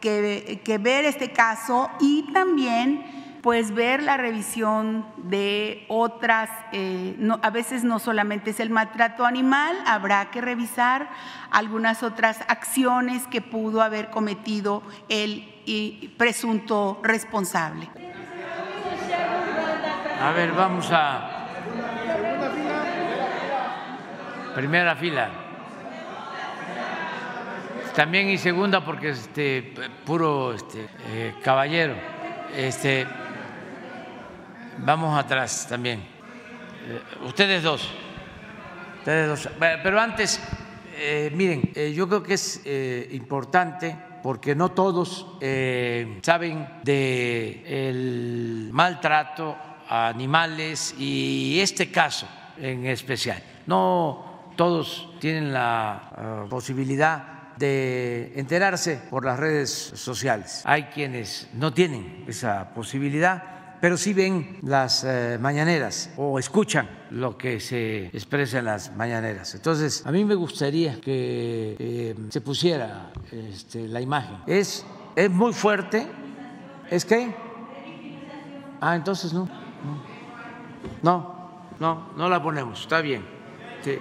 que ver este caso y también pues ver la revisión de otras, eh, a veces no solamente es el maltrato animal, habrá que revisar algunas otras acciones que pudo haber cometido el presunto responsable. A ver, vamos a... Primera fila. También y segunda porque este puro este, eh, caballero. Este, vamos atrás también. Eh, ustedes dos. Ustedes dos. Pero antes, eh, miren, yo creo que es importante porque no todos saben de el maltrato a animales y este caso en especial. No todos tienen la ah, posibilidad de enterarse por las redes sociales. Hay quienes no tienen esa posibilidad, pero sí ven las eh, mañaneras o escuchan lo que se expresa en las mañaneras. Entonces, a mí me gustaría que eh, se pusiera este, la imagen. Es, es muy fuerte. ¿Es que? Ah, entonces no. No, no, no la ponemos. Está bien. Sí.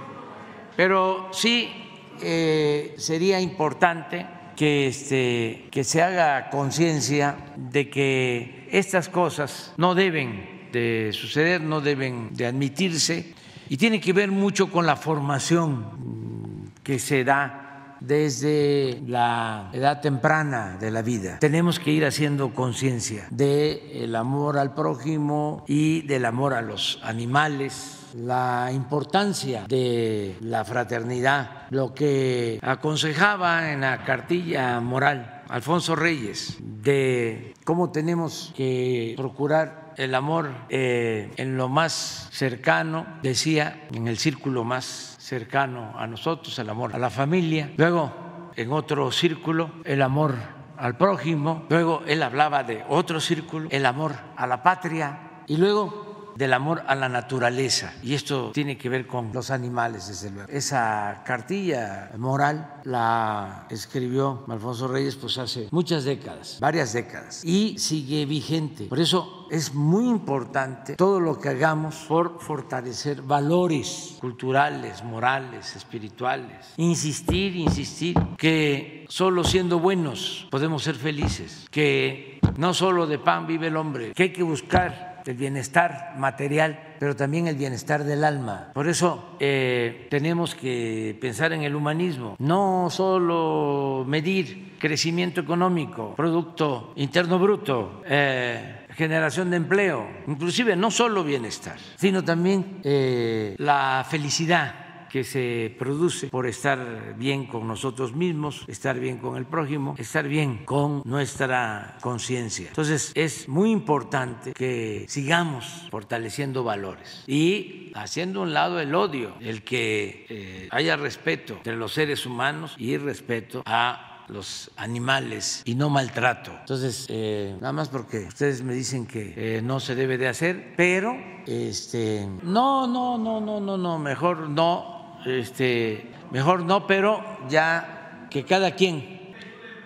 Pero sí eh, sería importante que, este, que se haga conciencia de que estas cosas no deben de suceder, no deben de admitirse y tiene que ver mucho con la formación que se da desde la edad temprana de la vida. Tenemos que ir haciendo conciencia del amor al prójimo y del amor a los animales, la importancia de la fraternidad, lo que aconsejaba en la cartilla moral Alfonso Reyes de cómo tenemos que procurar el amor eh, en lo más cercano, decía, en el círculo más cercano a nosotros, el amor a la familia, luego en otro círculo, el amor al prójimo, luego él hablaba de otro círculo, el amor a la patria, y luego del amor a la naturaleza. Y esto tiene que ver con los animales, desde luego. Esa cartilla moral la escribió Alfonso Reyes pues hace muchas décadas, varias décadas, y sigue vigente. Por eso es muy importante todo lo que hagamos por fortalecer valores culturales, morales, espirituales. Insistir, insistir que solo siendo buenos podemos ser felices, que no solo de pan vive el hombre, que hay que buscar el bienestar material, pero también el bienestar del alma. Por eso eh, tenemos que pensar en el humanismo, no solo medir crecimiento económico, Producto Interno Bruto. Eh, generación de empleo, inclusive no solo bienestar, sino también eh, la felicidad que se produce por estar bien con nosotros mismos, estar bien con el prójimo, estar bien con nuestra conciencia. Entonces es muy importante que sigamos fortaleciendo valores y haciendo un lado el odio, el que eh, haya respeto entre los seres humanos y respeto a los animales y no maltrato. Entonces, eh, nada más porque ustedes me dicen que eh, no se debe de hacer, pero este, no, no, no, no, no, no, mejor no este, mejor no, pero ya que cada quien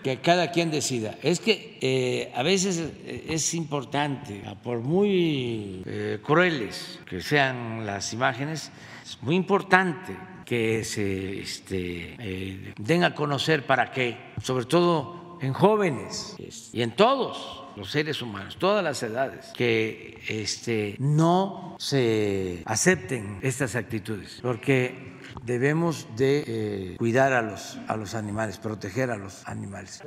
que cada quien decida. Es que eh, a veces es importante, por muy eh, crueles que sean las imágenes, es muy importante que se este, eh, den a conocer para que, sobre todo en jóvenes y en todos los seres humanos, todas las edades, que este, no se acepten estas actitudes, porque debemos de eh, cuidar a los, a los animales, proteger a los animales.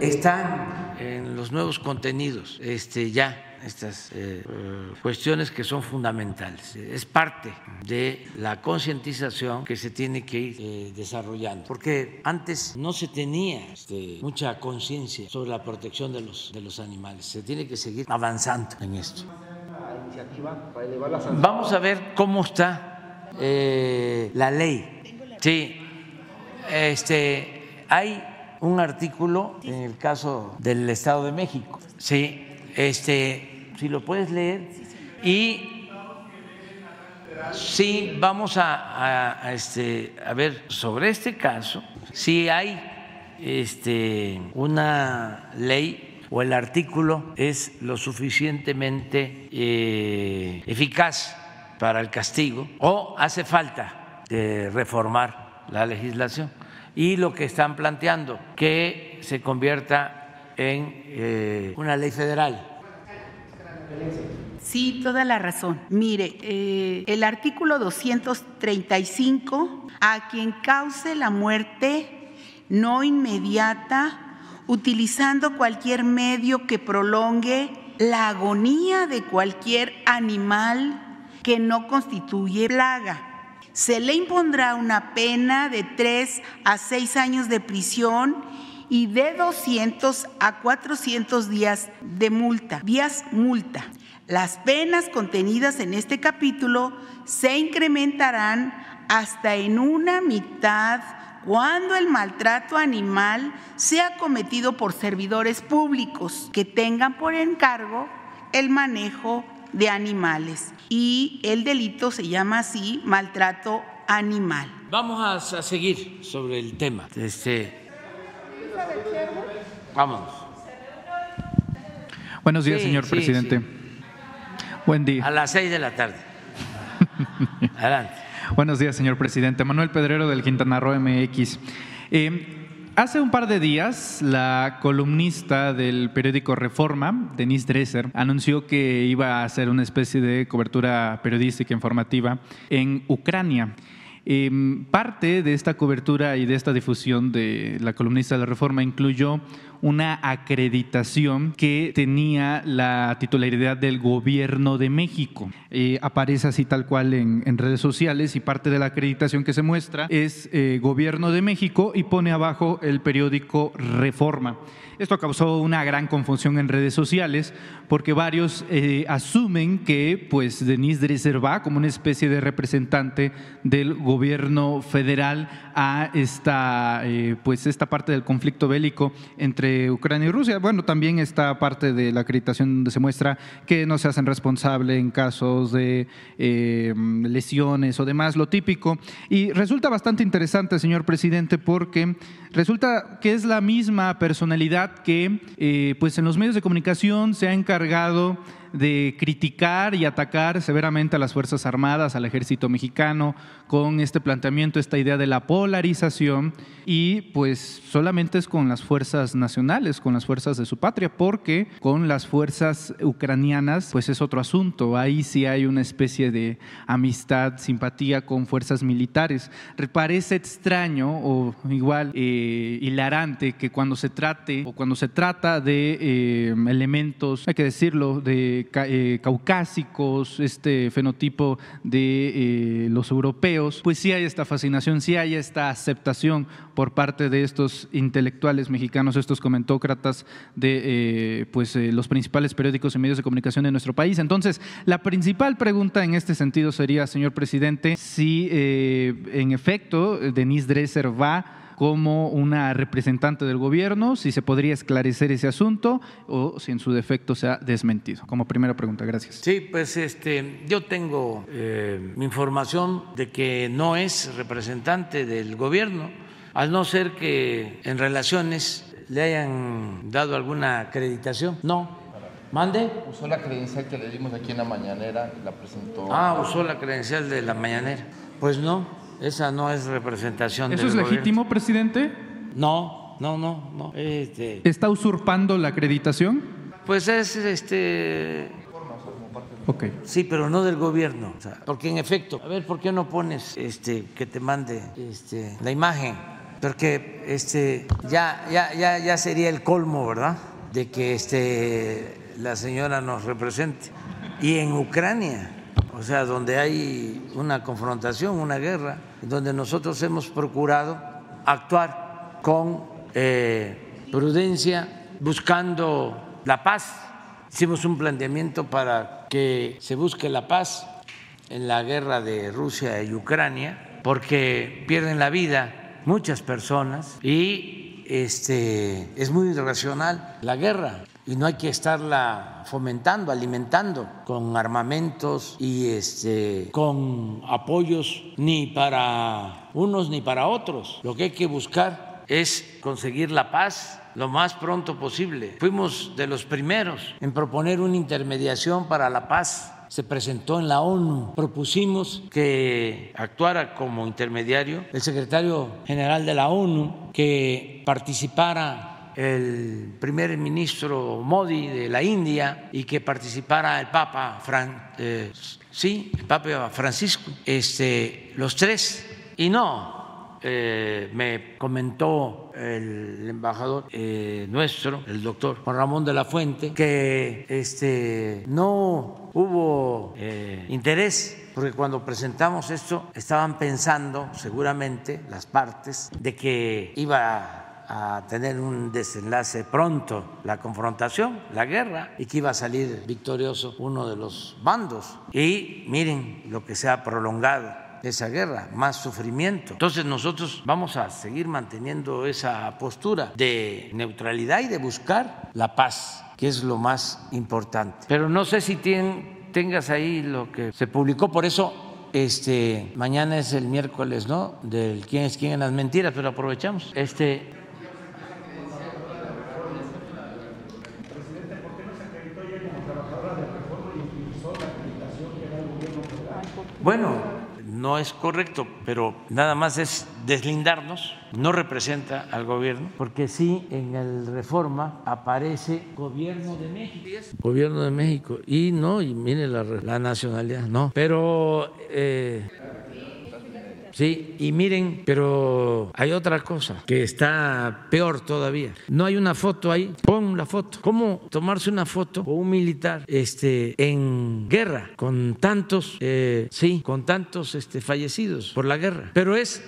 Están en los nuevos contenidos este, ya estas eh, cuestiones que son fundamentales. Es parte de la concientización que se tiene que ir eh, desarrollando, porque antes no se tenía este, mucha conciencia sobre la protección de los, de los animales. Se tiene que seguir avanzando en esto. Vamos a ver cómo está eh, la ley. Sí, este, hay un artículo en el caso del Estado de México. Sí, este, si lo puedes leer. Y sí, vamos a, este, a ver sobre este caso, si hay este, una ley o el artículo es lo suficientemente eh, eficaz para el castigo o hace falta reformar la legislación. Y lo que están planteando, que se convierta en eh, una ley federal Sí, toda la razón. Mire, eh, el artículo 235, a quien cause la muerte no inmediata, utilizando cualquier medio que prolongue la agonía de cualquier animal que no constituye plaga. Se le impondrá una pena de tres a seis años de prisión y de 200 a 400 días de multa, días multa. Las penas contenidas en este capítulo se incrementarán hasta en una mitad cuando el maltrato animal sea cometido por servidores públicos que tengan por encargo el manejo de animales. Y el delito se llama así, maltrato animal. Vamos a, seguir sobre el tema. Este, Vámonos. Buenos días, señor presidente. Buen día. A las seis de la tarde. *laughs* Adelante. Buenos días, señor presidente. Manuel Pedrero del Quintana Roo MX. Eh, hace un par de días, la columnista del periódico Reforma, Denise Dresser, anunció que iba a hacer una especie de cobertura periodística informativa en Ucrania. Em, parte de esta cobertura y de esta difusión de la columnista de la Reforma incluyó una acreditación que tenía la titularidad del gobierno de México. Eh, aparece así tal cual en, redes sociales y parte de la acreditación que se muestra es eh, gobierno de México y pone abajo el periódico Reforma. Esto causó una gran confusión en redes sociales porque varios eh, asumen que pues Denise Dresser va como una especie de representante del gobierno federal a esta, pues esta parte del conflicto bélico entre Ucrania y Rusia. Bueno, también está parte de la acreditación donde se muestra que no se hacen responsables en casos de eh, lesiones o demás, lo típico. Y resulta bastante interesante, señor presidente, porque resulta que es la misma personalidad que eh, pues en los medios de comunicación se ha encargado de criticar y atacar severamente a las Fuerzas Armadas, al ejército mexicano, con este planteamiento, esta idea de la polarización, y pues solamente es con las fuerzas nacionales, con las fuerzas de su patria, porque con las fuerzas ucranianas, pues es otro asunto. Ahí sí hay una especie de amistad, simpatía con fuerzas militares. Parece extraño o igual eh, hilarante que cuando se trate o cuando se trata de eh, elementos, hay que decirlo, de eh, caucásicos, este fenotipo de eh, los europeos, pues sí hay esta fascinación, sí hay esta aceptación por parte de estos intelectuales mexicanos, estos comentócratas de eh, pues, los principales periódicos y medios de comunicación de nuestro país. Entonces, la principal pregunta en este sentido sería, señor presidente, si en efecto Denise Dresser va como una representante del gobierno, si se podría esclarecer ese asunto o si en su defecto se ha desmentido. Como primera pregunta, gracias. Sí, pues este, yo tengo eh, información de que no es representante del gobierno, al no ser que en relaciones le hayan dado alguna acreditación. No, ¿Mande? Usó la credencial que le dimos aquí en la mañanera y la presentó. Ah, usó la credencial de la mañanera. Pues no, esa no es representación. ¿Eso es legítimo, presidente? No, no, no, no. Este... ¿Está usurpando la acreditación? Pues es este. Ok. Sí, pero no del gobierno. O sea, porque en efecto, a ver, ¿por qué no pones este que te mande este, la imagen? Porque este ya, ya, ya, ya sería el colmo, ¿verdad? De que este la señora nos represente. Y en Ucrania, o sea, donde hay una confrontación, una guerra, donde nosotros hemos procurado actuar con eh, prudencia, buscando la paz. Hicimos un planteamiento para que se busque la paz en la guerra de Rusia y Ucrania, porque pierden la vida muchas personas y este, es muy irracional la guerra y no hay que estarla fomentando, alimentando con armamentos y este, con apoyos ni para unos ni para otros. Lo que hay que buscar es conseguir la paz lo más pronto posible. Fuimos de los primeros en proponer una intermediación para la paz se presentó en la ONU. Propusimos que actuara como intermediario el secretario general de la ONU, que participara el primer ministro Modi de la India y que participara el Papa eh, sí, el Papa Francisco, este, los tres, y no, eh, me comentó el embajador eh, nuestro, el doctor Juan Ramón de la Fuente, que este, no hubo interés porque cuando presentamos esto estaban pensando seguramente las partes de que iba a tener un desenlace pronto la confrontación, la guerra, y que iba a salir victorioso uno de los bandos. Y miren lo que se ha prolongado esa guerra, más sufrimiento. Entonces nosotros vamos a seguir manteniendo esa postura de neutralidad y de buscar la paz, que es lo más importante. Pero no sé si tengas ahí lo que se publicó, por eso este, mañana es el miércoles, ¿no? Del quién es quién en las mentiras, pero aprovechamos. Este, Bueno, no es correcto, pero nada más es deslindarnos, no representa al gobierno, porque sí en el reforma aparece gobierno de México. Gobierno de México, y no, y mire la, nacionalidad, no, pero... Eh, Sí, y miren, pero hay otra cosa que está peor todavía. No hay una foto ahí. La foto. ¿Cómo tomarse una foto con un militar este, en guerra con tantos, eh, sí, con tantos este, fallecidos por la guerra? Pero es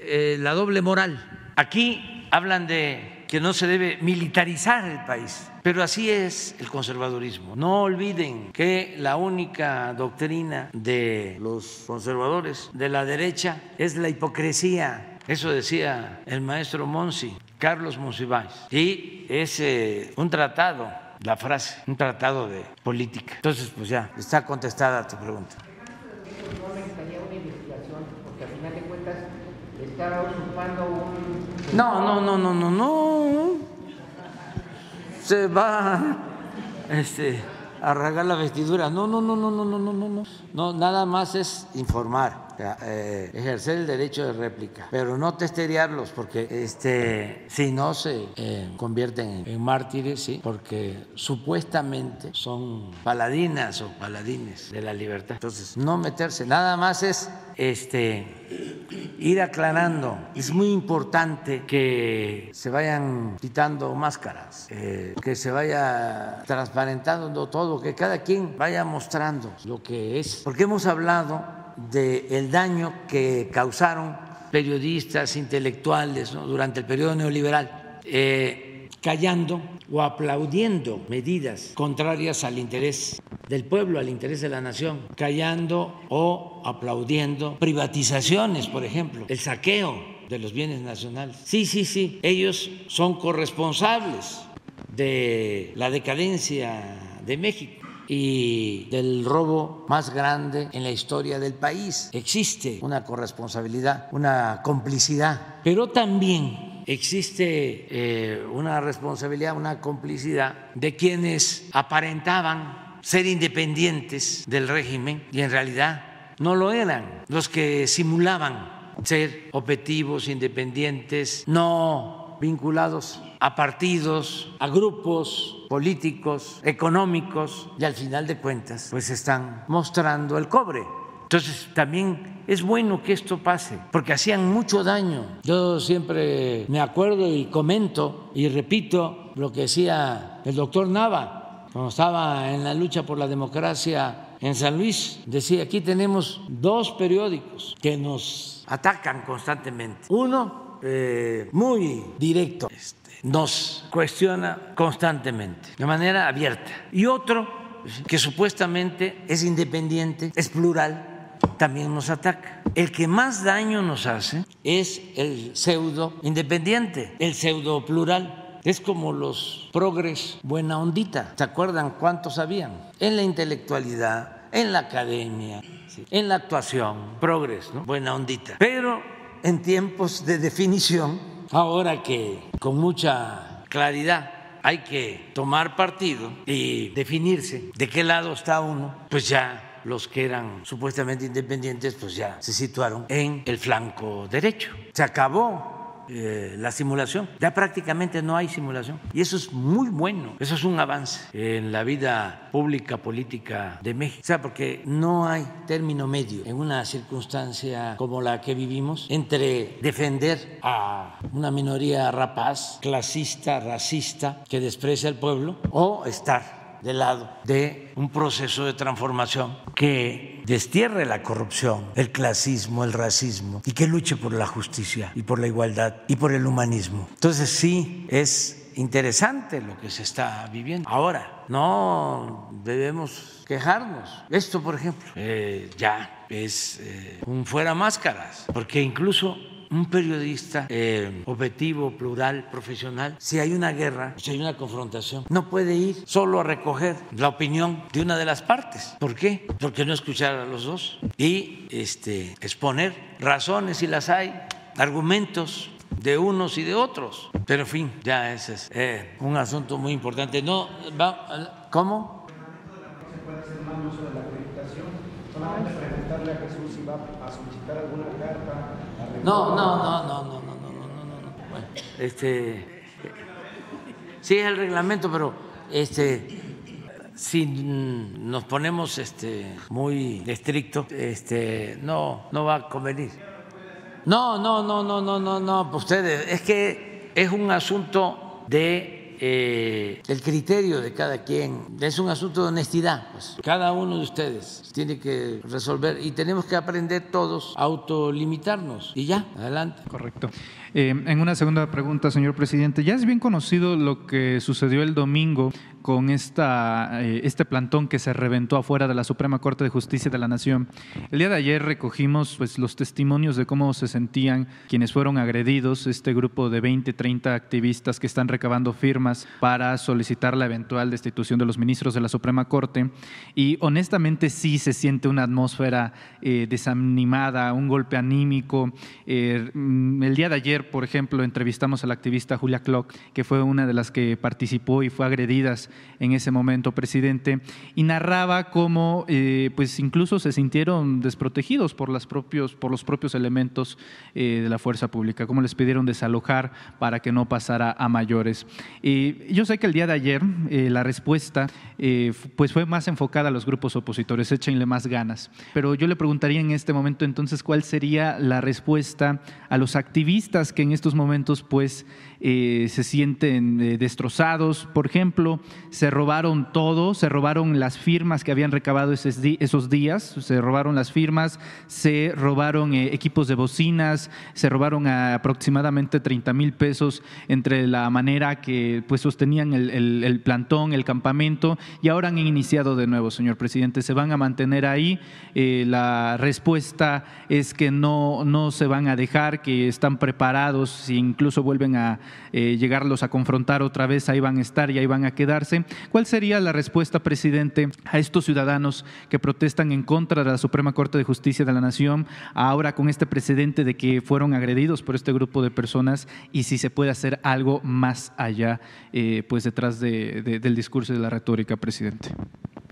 eh, la doble moral. Aquí hablan de que no se debe militarizar el país. Pero así es el conservadurismo. No olviden que la única doctrina de los conservadores de la derecha es la hipocresía. Eso decía el maestro Monsi, Carlos Monsiváis. Y es eh, un tratado, la frase, un tratado de política. Entonces, pues ya, está contestada tu pregunta. No, no, no, no, no, no. Se va este, a rasgar la vestidura. No, no, no, no, no, no, no, no. No, nada más es informar. Eh, ejercer el derecho de réplica, pero no testeriarlos porque este, si no se eh, convierten en, mártires, porque supuestamente son paladinas o paladines de la libertad. Entonces, no meterse, nada más es este, ir aclarando. Es muy importante que se vayan quitando máscaras, eh, que se vaya transparentando todo, que cada quien vaya mostrando lo que es, porque hemos hablado del daño que causaron periodistas, intelectuales durante el periodo neoliberal, eh, callando o aplaudiendo medidas contrarias al interés del pueblo, al interés de la nación, callando o aplaudiendo privatizaciones, por ejemplo, el saqueo de los bienes nacionales. Sí, sí, sí, ellos son corresponsables de la decadencia de México y del robo más grande en la historia del país. Existe una corresponsabilidad, una complicidad, pero también existe eh, una responsabilidad, una complicidad de quienes aparentaban ser independientes del régimen y en realidad no lo eran, los que simulaban ser objetivos independientes, no vinculados a partidos, a grupos políticos, económicos y al final de cuentas pues están mostrando el cobre. Entonces también es bueno que esto pase, porque hacían mucho daño. Yo siempre me acuerdo y comento y repito lo que decía el doctor Nava cuando estaba en la lucha por la democracia en San Luis. Decía, aquí tenemos dos periódicos que nos atacan constantemente. Uno, eh, muy directo, nos cuestiona constantemente, de manera abierta. Y otro, que supuestamente es independiente, es plural, también nos ataca. El que más daño nos hace es el pseudo independiente, el pseudo plural. Es como los progres buena ondita. ¿Se acuerdan cuántos habían? En la intelectualidad, en la academia, en la actuación, progres, ¿no? buena ondita. Pero en tiempos de definición, ahora que con mucha claridad hay que tomar partido y definirse de qué lado está uno, pues ya los que eran supuestamente independientes, pues ya se situaron en el flanco derecho. Se acabó eh, la simulación. Ya prácticamente no hay simulación. Y eso es muy bueno. Eso es un avance en la vida pública, política de México. O sea, porque no hay término medio en una circunstancia como la que vivimos entre defender a una minoría rapaz, clasista, racista, que desprecia al pueblo, o estar del lado de un proceso de transformación que destierre la corrupción, el clasismo, el racismo y que luche por la justicia y por la igualdad y por el humanismo. Entonces sí es interesante lo que se está viviendo. Ahora, no debemos quejarnos. Esto, por ejemplo, eh, ya es eh, un fuera máscaras, porque incluso un periodista eh, objetivo, plural, profesional, si hay una guerra, si hay una confrontación, no puede ir solo a recoger la opinión de una de las partes. ¿Por qué? Porque no escuchar a los dos y este, exponer razones si las hay, argumentos de unos y de otros. Pero en fin, ya ese es eh, un asunto muy importante. No, va, ¿Cómo? Solamente preguntarle a Jesús si va a solicitar alguna carta no, no, no, no, no, no, no, no, no, no. Bueno, este, sí es el reglamento, pero este, si nos ponemos este, muy estricto, este, no, no va a convenir. No, no, no, no, no, no, no, pues ustedes, es que es un asunto de eh, el criterio de cada quien. Es un asunto de honestidad. Pues. Cada uno de ustedes tiene que resolver y tenemos que aprender todos a autolimitarnos. Y ya, adelante. Correcto. Eh, en una segunda pregunta, señor presidente, ya es bien conocido lo que sucedió el domingo con esta, eh, este plantón que se reventó afuera de la Suprema Corte de Justicia de la Nación. El día de ayer recogimos pues, los testimonios de cómo se sentían quienes fueron agredidos, este grupo de 20, 30 activistas que están recabando firmas para solicitar la eventual destitución de los ministros de la Suprema Corte. Y honestamente sí se siente una atmósfera eh, desanimada, un golpe anímico. el día de ayer por ejemplo, entrevistamos a la activista Julia Klock, que fue una de las que participó y fue agredida en ese momento, presidente, y narraba cómo eh, pues incluso se sintieron desprotegidos por, las propios, por los propios elementos eh, de la fuerza pública, cómo les pidieron desalojar para que no pasara a mayores. yo sé que el día de ayer eh, la respuesta pues fue más enfocada a los grupos opositores, échenle más ganas, pero yo le preguntaría en este momento entonces cuál sería la respuesta a los activistas que en estos momentos pues eh, se sienten eh, destrozados. Por ejemplo, se robaron todo, se robaron las firmas que habían recabado esos, días, se robaron las firmas, se robaron eh, equipos de bocinas, se robaron aproximadamente 30 mil pesos entre la manera que pues sostenían el, el, plantón, el campamento, y ahora han iniciado de nuevo, señor presidente. Se van a mantener ahí. la respuesta es que no, no se van a dejar, que están preparados, si incluso vuelven a eh, llegarlos a confrontar otra vez, ahí van a estar y ahí van a quedarse. ¿Cuál sería la respuesta, presidente, a estos ciudadanos que protestan en contra de la Suprema Corte de Justicia de la Nación, ahora con este precedente de que fueron agredidos por este grupo de personas y si se puede hacer algo más allá, eh, pues detrás del discurso y de la retórica, presidente?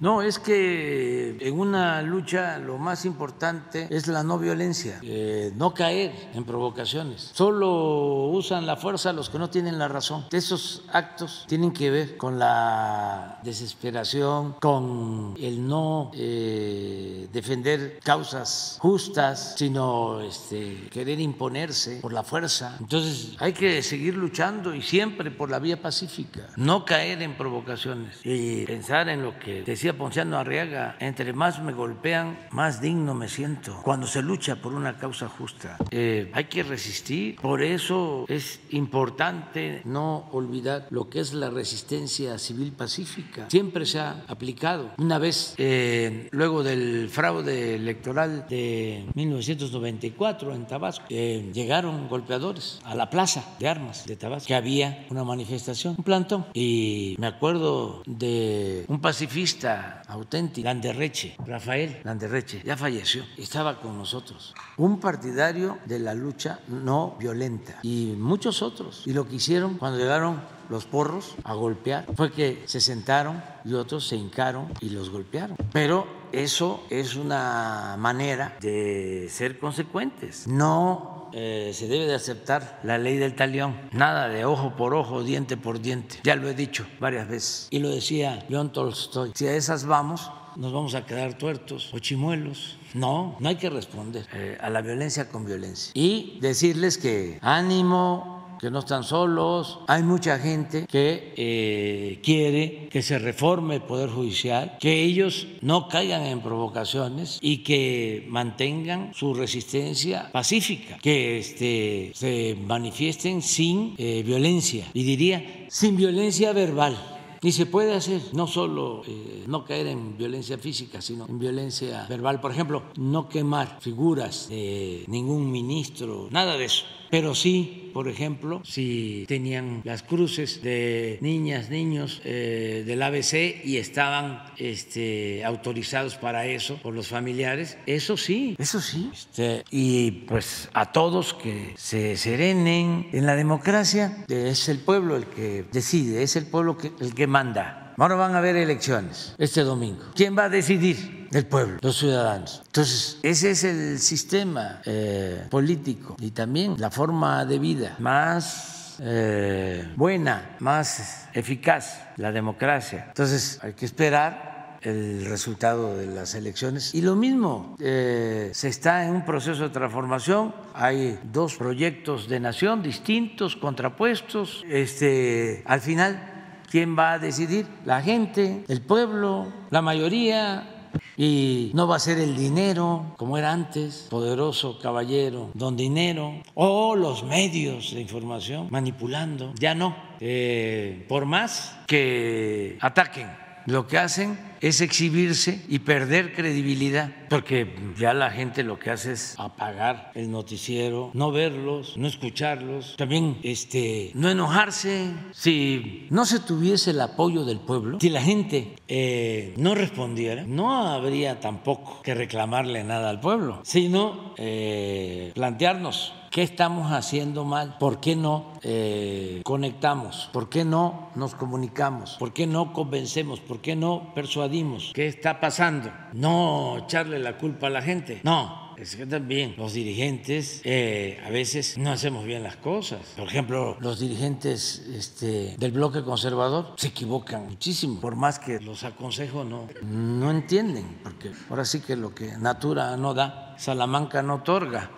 No, es que en una lucha lo más importante es la no violencia, eh, no caer en provocaciones. Solo usan la fuerza los que no tienen la razón. Esos actos tienen que ver con la desesperación, con el no eh, defender causas justas, sino este, querer imponerse por la fuerza. Entonces hay que seguir luchando y siempre por la vía pacífica, no caer en provocaciones y pensar en lo que decía Ponciano Arriaga, entre más me golpean, más digno me siento. Cuando se lucha por una causa justa, eh, hay que resistir. Por eso es importante no olvidar lo que es la resistencia civil pacífica. Siempre se ha aplicado. Una vez, eh, luego del fraude electoral de 1994 en Tabasco, eh, llegaron golpeadores a la plaza de armas de Tabasco, que había una manifestación, un plantón. Y me acuerdo de un pacifista auténtico, Landerreche, Rafael Landerreche, ya falleció, estaba con nosotros. Un partidario de la lucha no violenta y muchos otros. Y lo que hicieron cuando llegaron los porros a golpear fue que se sentaron y otros se hincaron y los golpearon. Pero eso es una manera de ser consecuentes. No eh, se debe de aceptar la ley del talión, nada de ojo por ojo, diente por diente. Ya lo he dicho varias veces. Y lo decía León Tolstoy, si a esas vamos, nos vamos a quedar tuertos o chimuelos. No, no hay que responder eh, a la violencia con violencia. Y decirles que ánimo, que no están solos. Hay mucha gente que eh, quiere que se reforme el Poder Judicial, que ellos no caigan en provocaciones y que mantengan su resistencia pacífica, que este, se manifiesten sin eh, violencia y diría sin violencia verbal. Y se puede hacer, no solo eh, no caer en violencia física, sino en violencia verbal. Por ejemplo, no quemar figuras de ningún ministro, nada de eso pero sí, por ejemplo, si tenían las cruces de niñas, niños eh, del ABC y estaban este, autorizados para eso por los familiares, eso sí, eso sí. Este, y pues a todos que se serenen en la democracia, es el pueblo el que decide, es el pueblo el que manda. Ahora van a haber elecciones este domingo. ¿Quién va a decidir? El pueblo, los ciudadanos. Entonces, ese es el sistema eh, político y también la forma de vida más eh, buena, más eficaz, la democracia. Entonces, hay que esperar el resultado de las elecciones. Y lo mismo, eh, se está en un proceso de transformación, hay dos proyectos de nación distintos, contrapuestos. Este, al final ¿Quién va a decidir? La gente, el pueblo, la mayoría. Y no va a ser el dinero como era antes, poderoso caballero, don dinero, o los medios de información manipulando. Ya no. Eh, por más que ataquen, lo que hacen es exhibirse y perder credibilidad, porque ya la gente lo que hace es apagar el noticiero, no verlos, no escucharlos, también este, no enojarse. Si no se tuviese el apoyo del pueblo, si la gente eh, no respondiera, no habría tampoco que reclamarle nada al pueblo, sino eh, plantearnos ¿Qué estamos haciendo mal? ¿Por qué no eh, conectamos? ¿Por qué no nos comunicamos? ¿Por qué no convencemos? ¿Por qué no persuadimos? ¿Qué está pasando? No echarle la culpa a la gente. No, es que también los dirigentes eh, a veces no hacemos bien las cosas. Por ejemplo, los dirigentes este, del bloque conservador se equivocan muchísimo. Por más que los aconsejo, no, no entienden. Porque ahora sí que lo que Natura no da, Salamanca no otorga.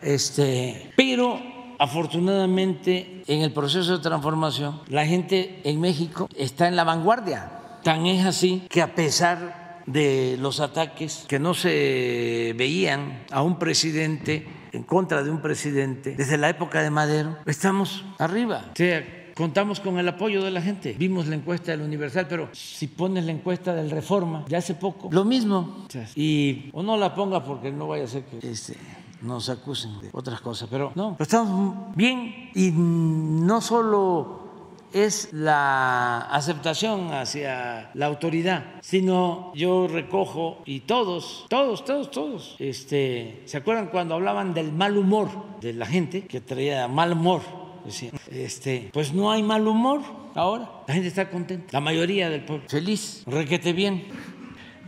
Este, pero afortunadamente, en el proceso de transformación, la gente en México está en la vanguardia. Tan es así que a pesar de los ataques que no se veían a un presidente en contra de un presidente desde la época de Madero, estamos arriba. O sea, contamos con el apoyo de la gente. Vimos la encuesta del Universal, pero si pones la encuesta del Reforma, ya hace poco, lo mismo. Y o no la ponga porque no vaya a ser que este, nos acusen de otras cosas, pero no, pero estamos bien y no solo es la aceptación hacia la autoridad, sino yo recojo y todos, todos, todos, todos, este, ¿se acuerdan cuando hablaban del mal humor de la gente que traía mal humor? Este, pues no hay mal humor ahora, la gente está contenta, la mayoría del pueblo, feliz, requete bien,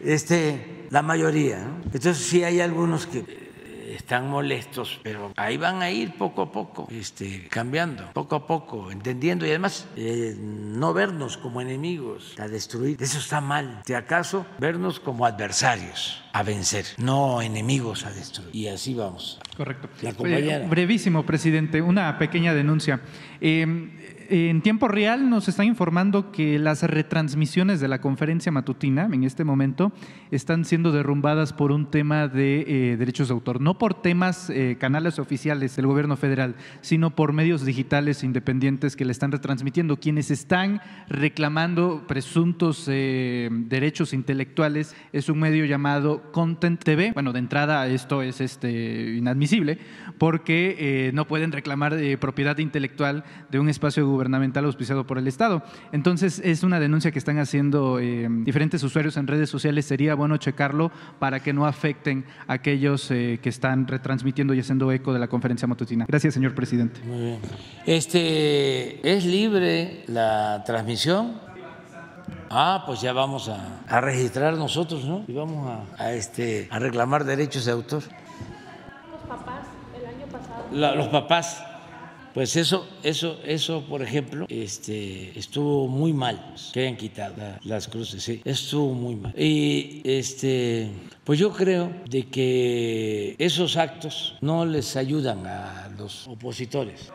este, la mayoría. ¿no? Entonces sí hay algunos que están molestos, pero ahí van a ir poco a poco, este, cambiando, poco a poco, entendiendo y además eh, no vernos como enemigos a destruir. Eso está mal. Si acaso, vernos como adversarios a vencer, no enemigos a destruir. Y así vamos. Correcto. La compañera. brevísimo, presidente, una pequeña denuncia. Eh, en tiempo real nos están informando que las retransmisiones de la conferencia matutina en este momento están siendo derrumbadas por un tema de eh, derechos de autor, no por temas eh, canales oficiales del gobierno federal, sino por medios digitales independientes que le están retransmitiendo. Quienes están reclamando presuntos eh, derechos intelectuales es un medio llamado Content TV. Bueno, de entrada esto es este, inadmisible porque no pueden reclamar propiedad intelectual de un espacio gubernamental auspiciado por el Estado. Entonces, es una denuncia que están haciendo eh, diferentes usuarios en redes sociales. Sería bueno checarlo para que no afecten a aquellos eh, que están retransmitiendo y haciendo eco de la conferencia matutina. Gracias, señor presidente. Muy bien. Este, ¿Es libre la transmisión? Ah, pues ya vamos a, registrar nosotros, ¿no? Y vamos a, a, este, a reclamar derechos de autor. Los papás, el año pasado. La, los papás. Pues eso, eso, eso, por ejemplo, este, estuvo muy mal que hayan quitado las cruces, sí, estuvo muy mal. Y este, pues yo creo de que esos actos no les ayudan a los opositores.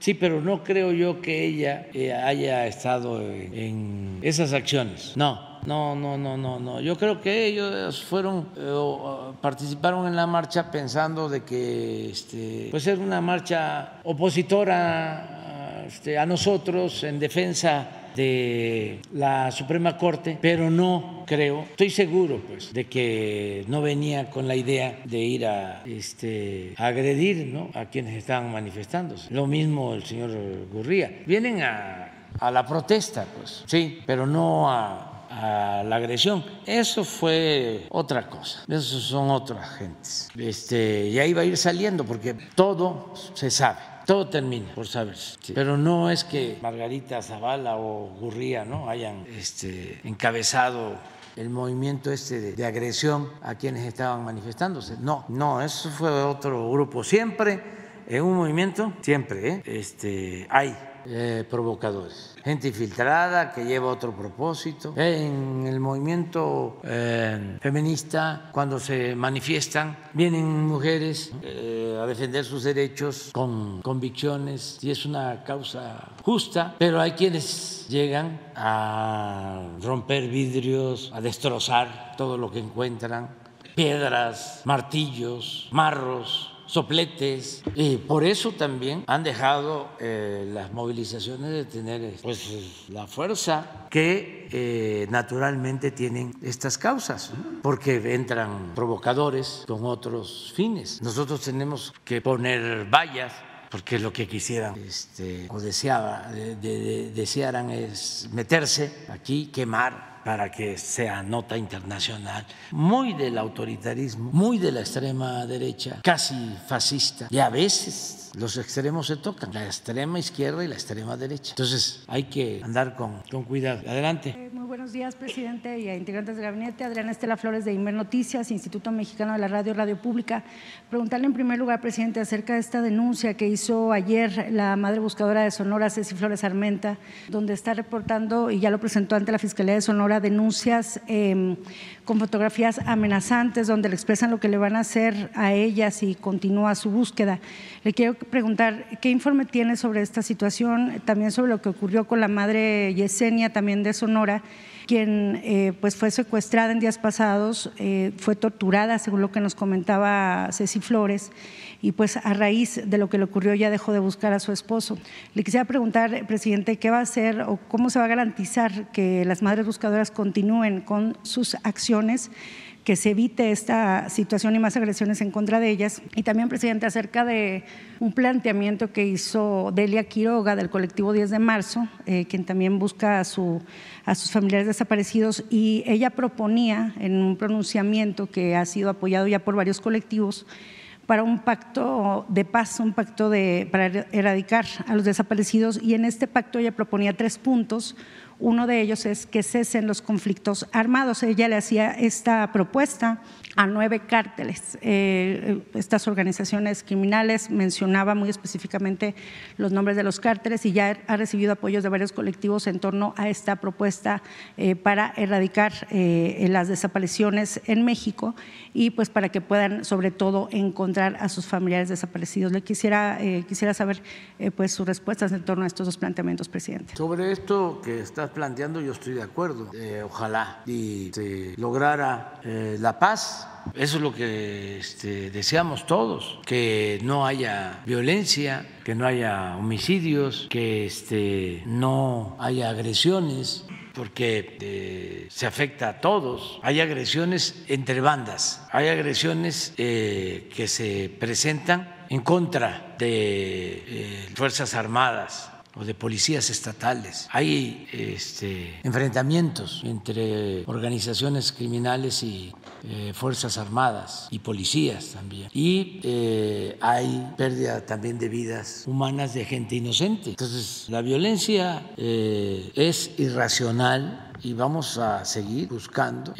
Sí, pero no creo yo que ella eh, haya estado en esas acciones. No, no, no, no, no, no. Yo creo que ellos fueron, eh, participaron en la marcha pensando de que este, pues era una marcha opositora este, a nosotros en defensa de la Suprema Corte, pero no creo, estoy seguro pues de que no venía con la idea de ir a, este, agredir ¿no? a quienes estaban manifestándose. Lo mismo el señor Gurría. Vienen a, a la protesta, pues, sí, pero no a a la agresión. Eso fue otra cosa, esos son otras gentes. Este, y ahí va a ir saliendo porque todo se sabe todo termina por saberse. Pero no es que Margarita Zavala o Gurría ¿no? hayan este, encabezado el movimiento este de, agresión a quienes estaban manifestándose. No, no, eso fue otro grupo. Siempre en un movimiento, siempre ¿eh? este, hay eh, provocadores, gente infiltrada que lleva otro propósito. En el movimiento eh, feminista, cuando se manifiestan, vienen mujeres eh, a defender sus derechos con convicciones y es una causa justa, pero hay quienes llegan a romper vidrios, a destrozar todo lo que encuentran, piedras, martillos, marros sopletes. Y por eso también han dejado eh, las movilizaciones de tener pues, la fuerza que eh, naturalmente tienen estas causas, porque entran provocadores con otros fines. Nosotros tenemos que poner vallas porque lo que quisieran este, o deseaba, desearan es meterse aquí, quemar para que sea nota internacional, muy del autoritarismo, muy de la extrema derecha, casi fascista, y a veces los extremos se tocan, la extrema izquierda y la extrema derecha. Entonces hay que andar con, con cuidado. Adelante. Eh, buenos días, presidente y a integrantes del gabinete. Adriana Estela Flores de Inver Noticias, Instituto Mexicano de la Radio, Radio Pública. Preguntarle en primer lugar, presidente, acerca de esta denuncia que hizo ayer la madre buscadora de Sonora, Ceci Flores Armenta, donde está reportando, y ya lo presentó ante la Fiscalía de Sonora, denuncias eh, con fotografías amenazantes, donde le expresan lo que le van a hacer a ella si continúa su búsqueda. Le quiero preguntar, ¿qué informe tiene sobre esta situación? También sobre lo que ocurrió con la madre Yesenia, también de Sonora, quien eh, pues fue secuestrada en días pasados, eh, fue torturada, según lo que nos comentaba Ceci Flores, y pues a raíz de lo que le ocurrió ya dejó de buscar a su esposo. Le quisiera preguntar, presidente, ¿qué va a hacer o cómo se va a garantizar que las madres buscadoras continúen con sus acciones? que se evite esta situación y más agresiones en contra de ellas. Y también, presidente, acerca de un planteamiento que hizo Delia Quiroga del colectivo 10 de marzo, eh, quien también busca a, su, a sus familiares desaparecidos, y ella proponía en un pronunciamiento que ha sido apoyado ya por varios colectivos, para un pacto de paz, un pacto de, para erradicar a los desaparecidos. Y en este pacto ella proponía tres puntos. Uno de ellos es que cesen los conflictos armados. Ella le hacía esta propuesta a nueve cárteles. Eh, estas organizaciones criminales mencionaba muy específicamente los nombres de los cárteles y ya ha recibido apoyos de varios colectivos en torno a esta propuesta eh, para erradicar eh, las desapariciones en México y pues para que puedan sobre todo encontrar a sus familiares desaparecidos. Le quisiera, quisiera saber pues sus respuestas en torno a estos dos planteamientos, presidente. Sobre esto que estás planteando yo estoy de acuerdo. ojalá y se lograra la paz eso es lo que este, deseamos todos, que no haya violencia, que no haya homicidios, que este, no haya agresiones porque eh, se afecta a todos. Hay agresiones entre bandas, hay agresiones eh, que se presentan en contra de eh, Fuerzas Armadas, o de policías estatales. Hay este, enfrentamientos entre organizaciones criminales y eh, fuerzas armadas y policías también. Y eh, hay pérdida también de vidas humanas de gente inocente. Entonces, la violencia eh, es irracional y vamos a seguir buscando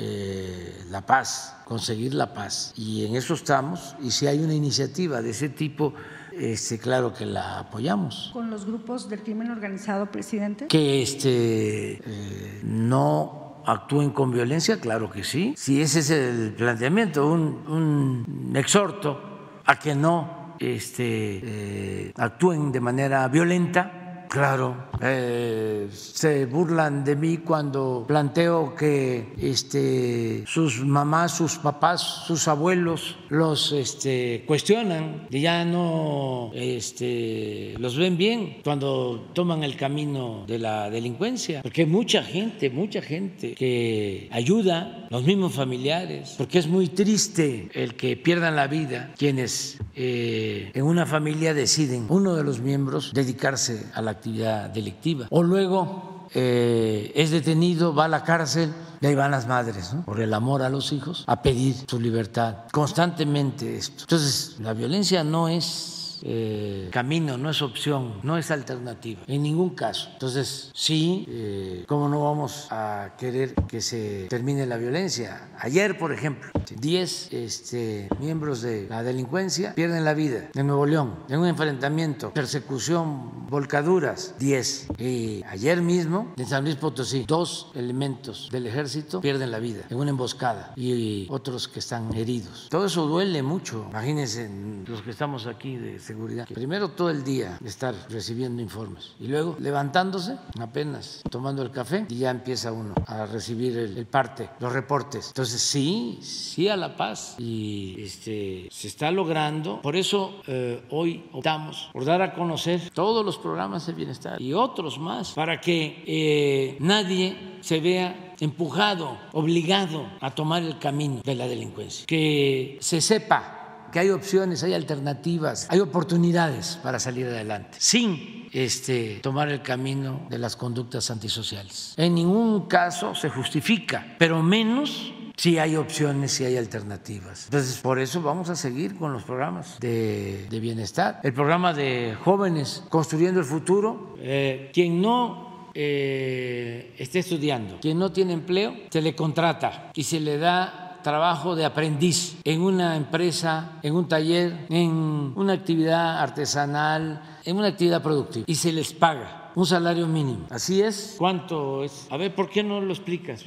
la paz, conseguir la paz. Y en eso estamos. Y si hay una iniciativa de ese tipo, este, claro que la apoyamos. ¿Con los grupos del crimen organizado, presidente? Que este, eh, no actúen con violencia, claro que sí. Si ese es el planteamiento, un, exhorto a que no este, eh, actúen de manera violenta Claro, eh, se burlan de mí cuando planteo que este, sus mamás, sus papás, sus abuelos los este, cuestionan y ya no este, los ven bien cuando toman el camino de la delincuencia. Porque hay mucha gente, mucha gente que ayuda, los mismos familiares, porque es muy triste el que pierdan la vida quienes eh, en una familia deciden, uno de los miembros, dedicarse a la actividad actividad delictiva. O luego eh, es detenido, va a la cárcel y ahí van las madres, por el amor a los hijos, a pedir su libertad. Constantemente esto. Entonces, la violencia no es eh, camino, no es opción, no es alternativa, en ningún caso. Entonces, sí, eh, ¿cómo no vamos a querer que se termine la violencia? Ayer, por ejemplo, 10 este, miembros de la delincuencia pierden la vida en Nuevo León, en un enfrentamiento, persecución, volcaduras, 10. Y ayer mismo, en San Luis Potosí, dos elementos del ejército pierden la vida en una emboscada y otros que están heridos. Todo eso duele mucho. Imagínense los que estamos aquí de seguridad. Primero todo el día estar recibiendo informes y luego levantándose apenas tomando el café y ya empieza uno a recibir el, parte, los reportes. Entonces sí, sí a la paz y este, se está logrando. Por eso eh, hoy optamos por dar a conocer todos los programas de bienestar y otros más para que eh, nadie se vea empujado, obligado a tomar el camino de la delincuencia, que se sepa que hay opciones, hay alternativas, hay oportunidades para salir adelante, sin este, tomar el camino de las conductas antisociales. En ningún caso se justifica, pero menos si hay opciones, si hay alternativas. Entonces, por eso vamos a seguir con los programas de, bienestar. El programa de jóvenes construyendo el futuro, eh, quien no eh, esté estudiando, quien no tiene empleo, se le contrata y se le da trabajo de aprendiz en una empresa, en un taller, en una actividad artesanal, en una actividad productiva y se les paga un salario mínimo. Así es. ¿Cuánto es? A ver, ¿por qué no lo explicas?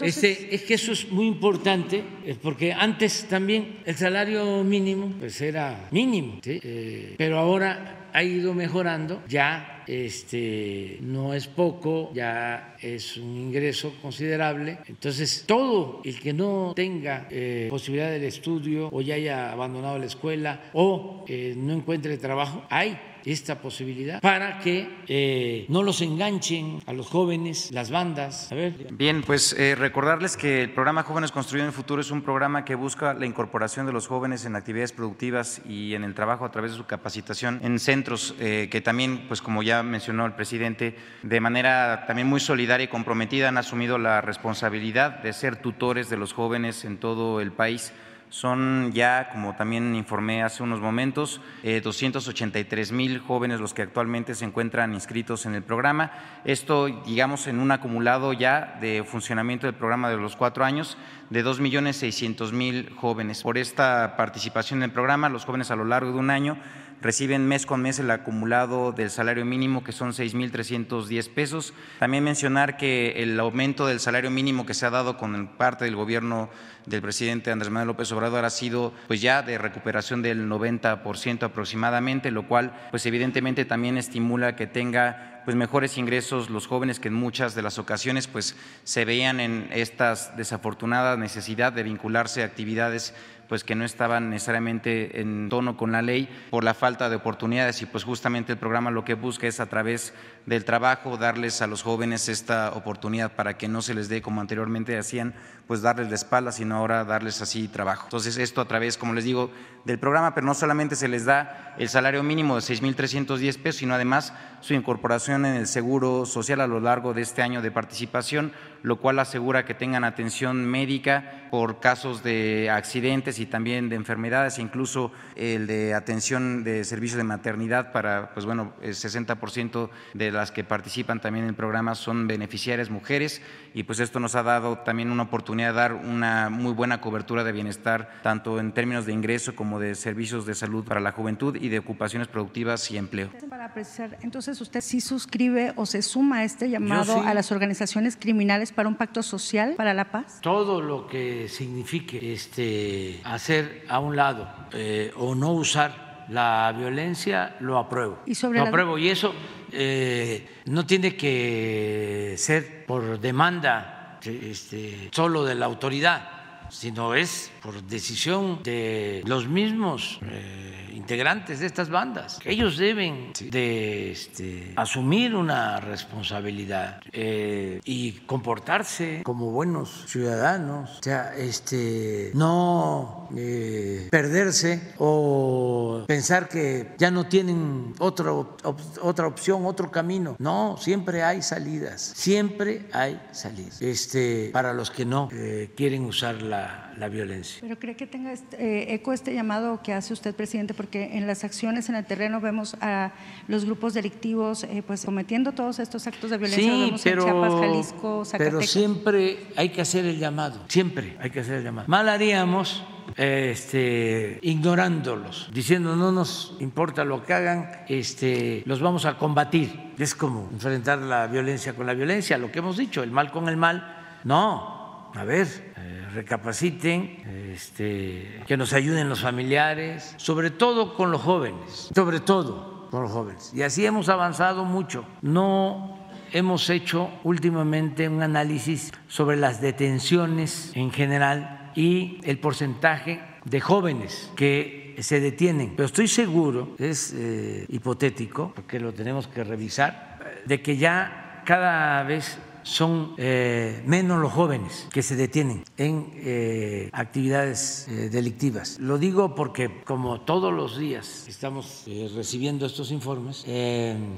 Este, es que eso es muy importante, eh, porque antes también el salario mínimo pues era mínimo, ¿sí? Eh, pero ahora ha ido mejorando, ya este, no es poco, ya es un ingreso considerable. Entonces, todo el que no tenga eh, posibilidad del estudio o ya haya abandonado la escuela o no encuentre trabajo, hay esta posibilidad para que eh, no los enganchen a los jóvenes, las bandas. Bien, pues eh, recordarles que el programa Jóvenes Construyendo el Futuro es un programa que busca la incorporación de los jóvenes en actividades productivas y en el trabajo a través de su capacitación en centros eh, que también, pues como ya mencionó el presidente, de manera también muy solidaria y comprometida han asumido la responsabilidad de ser tutores de los jóvenes en todo el país son ya, como también informé hace unos momentos, 283 eh, mil jóvenes los que actualmente se encuentran inscritos en el programa. Esto, digamos, en un acumulado ya de funcionamiento del programa de los cuatro años de 2 millones 600 mil jóvenes. Por esta participación en el programa, los jóvenes a lo largo de un año reciben mes con mes el acumulado del salario mínimo, que son 6.310 pesos. También mencionar que el aumento del salario mínimo que se ha dado con parte del gobierno del presidente Andrés Manuel López Obrador ha sido pues ya de recuperación del 90% aproximadamente, lo cual pues evidentemente también estimula que tenga pues mejores ingresos los jóvenes que en muchas de las ocasiones pues se veían en esta desafortunada necesidad de vincularse a actividades pues que no estaban necesariamente en tono con la ley por la falta de oportunidades. Y pues justamente el programa lo que busca es a través del trabajo darles a los jóvenes esta oportunidad para que no se les dé como anteriormente hacían pues darles la espalda sino ahora darles así trabajo. Entonces esto a través como les digo del programa pero no solamente se les da el salario mínimo de 6.310 pesos sino además su incorporación en el seguro social a lo largo de este año de participación lo cual asegura que tengan atención médica por casos de accidentes y también de enfermedades, incluso el de atención de servicios de maternidad para, pues bueno, el 60% de las que participan también en el programa son beneficiarias mujeres y pues esto nos ha dado también una oportunidad de dar una muy buena cobertura de bienestar, tanto en términos de ingreso como de servicios de salud para la juventud y de ocupaciones productivas y empleo. Para precisar, entonces usted sí suscribe o se suma a este llamado a las organizaciones criminales para un pacto social para la paz? Todo lo que signifique este, hacer a un lado eh, o no usar la violencia, lo apruebo. ¿Y sobre lo apruebo y eso eh, no tiene que ser por demanda este, solo de la autoridad, sino es por decisión de los mismos. Eh, integrantes de estas bandas. Ellos deben de este, asumir una responsabilidad eh, y comportarse como buenos ciudadanos, o sea, este, no eh, perderse o pensar que ya no tienen otra otra opción, otro camino. No, siempre hay salidas, siempre hay salidas. Este, para los que no eh, quieren usar la la violencia. Pero cree que tenga este, eh, eco este llamado que hace usted, presidente, porque en las acciones en el terreno vemos a los grupos delictivos eh, pues cometiendo todos estos actos de violencia. Sí, pero, Chiapas, Jalisco, Zacatecas. Pero siempre hay que hacer el llamado, siempre hay que hacer el llamado. Mal haríamos este, ignorándolos, diciendo no nos importa lo que hagan, este, los vamos a combatir. Es como enfrentar la violencia con la violencia, lo que hemos dicho, el mal con el mal. No, a ver, recapaciten, este, que nos ayuden los familiares, sobre todo con los jóvenes, sobre todo con los jóvenes. Y así hemos avanzado mucho. No hemos hecho últimamente un análisis sobre las detenciones en general y el porcentaje de jóvenes que se detienen. Pero estoy seguro, es eh, hipotético, porque lo tenemos que revisar, de que ya cada vez son eh, menos los jóvenes que se detienen en eh, actividades eh, delictivas. Lo digo porque como todos los días estamos recibiendo estos informes,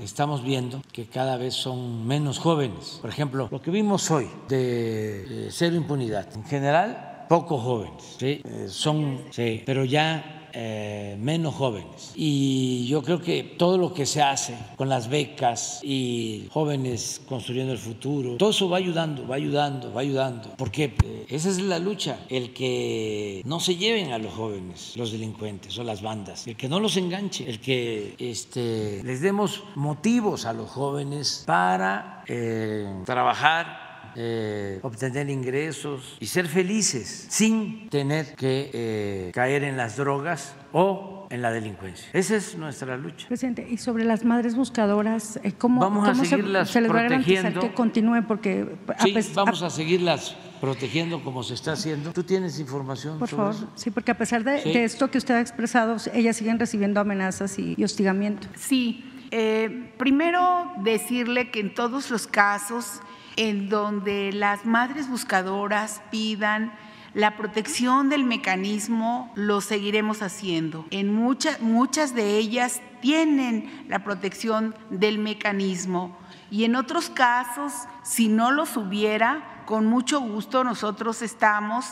estamos viendo que cada vez son menos jóvenes. Por ejemplo, lo que vimos hoy de cero impunidad, en general, pocos jóvenes, son, pero ya eh, menos jóvenes. Y yo creo que todo lo que se hace con las becas y jóvenes construyendo el futuro, todo eso va ayudando, va ayudando, va ayudando. Porque eh, esa es la lucha, el que no se lleven a los jóvenes, los delincuentes o las bandas, el que no los enganche, el que este, les demos motivos a los jóvenes para eh, trabajar eh, obtener ingresos y ser felices sin tener que eh, caer en las drogas o en la delincuencia. Esa es nuestra lucha. Presidente, y sobre las madres buscadoras, eh, ¿cómo, vamos cómo a seguirlas se, se les va a garantizar protegiendo? que continúen? Porque Sí, vamos a seguirlas protegiendo como se está haciendo. ¿Tú tienes información Por sobre favor, eso? sí, porque a pesar de, Sí. de esto que usted ha expresado, ellas siguen recibiendo amenazas y, y hostigamiento. Sí, eh, primero decirle que en todos los casos en donde las madres buscadoras pidan la protección del mecanismo, lo seguiremos haciendo. En muchas, muchas de ellas tienen la protección del mecanismo y en otros casos, si no los hubiera, con mucho gusto nosotros estamos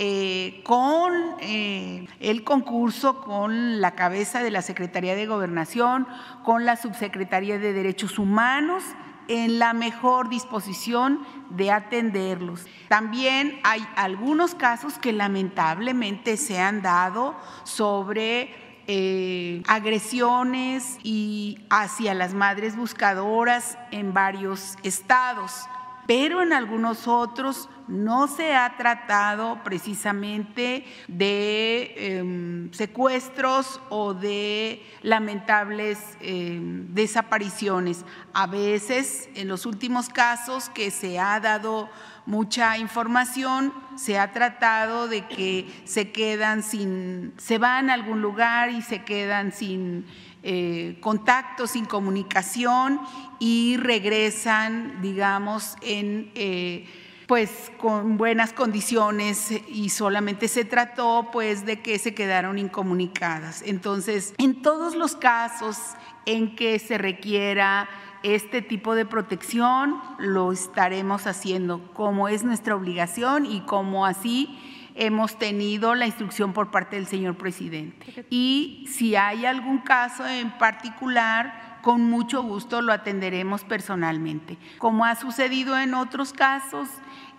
eh, con eh, el concurso, con la cabeza de la Secretaría de Gobernación, con la Subsecretaría de Derechos Humanos, en la mejor disposición de atenderlos. También hay algunos casos que lamentablemente se han dado sobre eh, agresiones y hacia las madres buscadoras en varios estados, pero en algunos otros no se ha tratado precisamente de eh, secuestros o de lamentables eh, desapariciones. A veces, en los últimos casos que se ha dado mucha información, se ha tratado de que se quedan sin, se van a algún lugar y se quedan sin eh, contacto, sin comunicación y regresan, digamos, en... Eh, pues con buenas condiciones y solamente se trató pues de que se quedaron incomunicadas. Entonces, en todos los casos en que se requiera este tipo de protección, lo estaremos haciendo como es nuestra obligación y como así hemos tenido la instrucción por parte del señor presidente. Y si hay algún caso en particular, con mucho gusto lo atenderemos personalmente, como ha sucedido en otros casos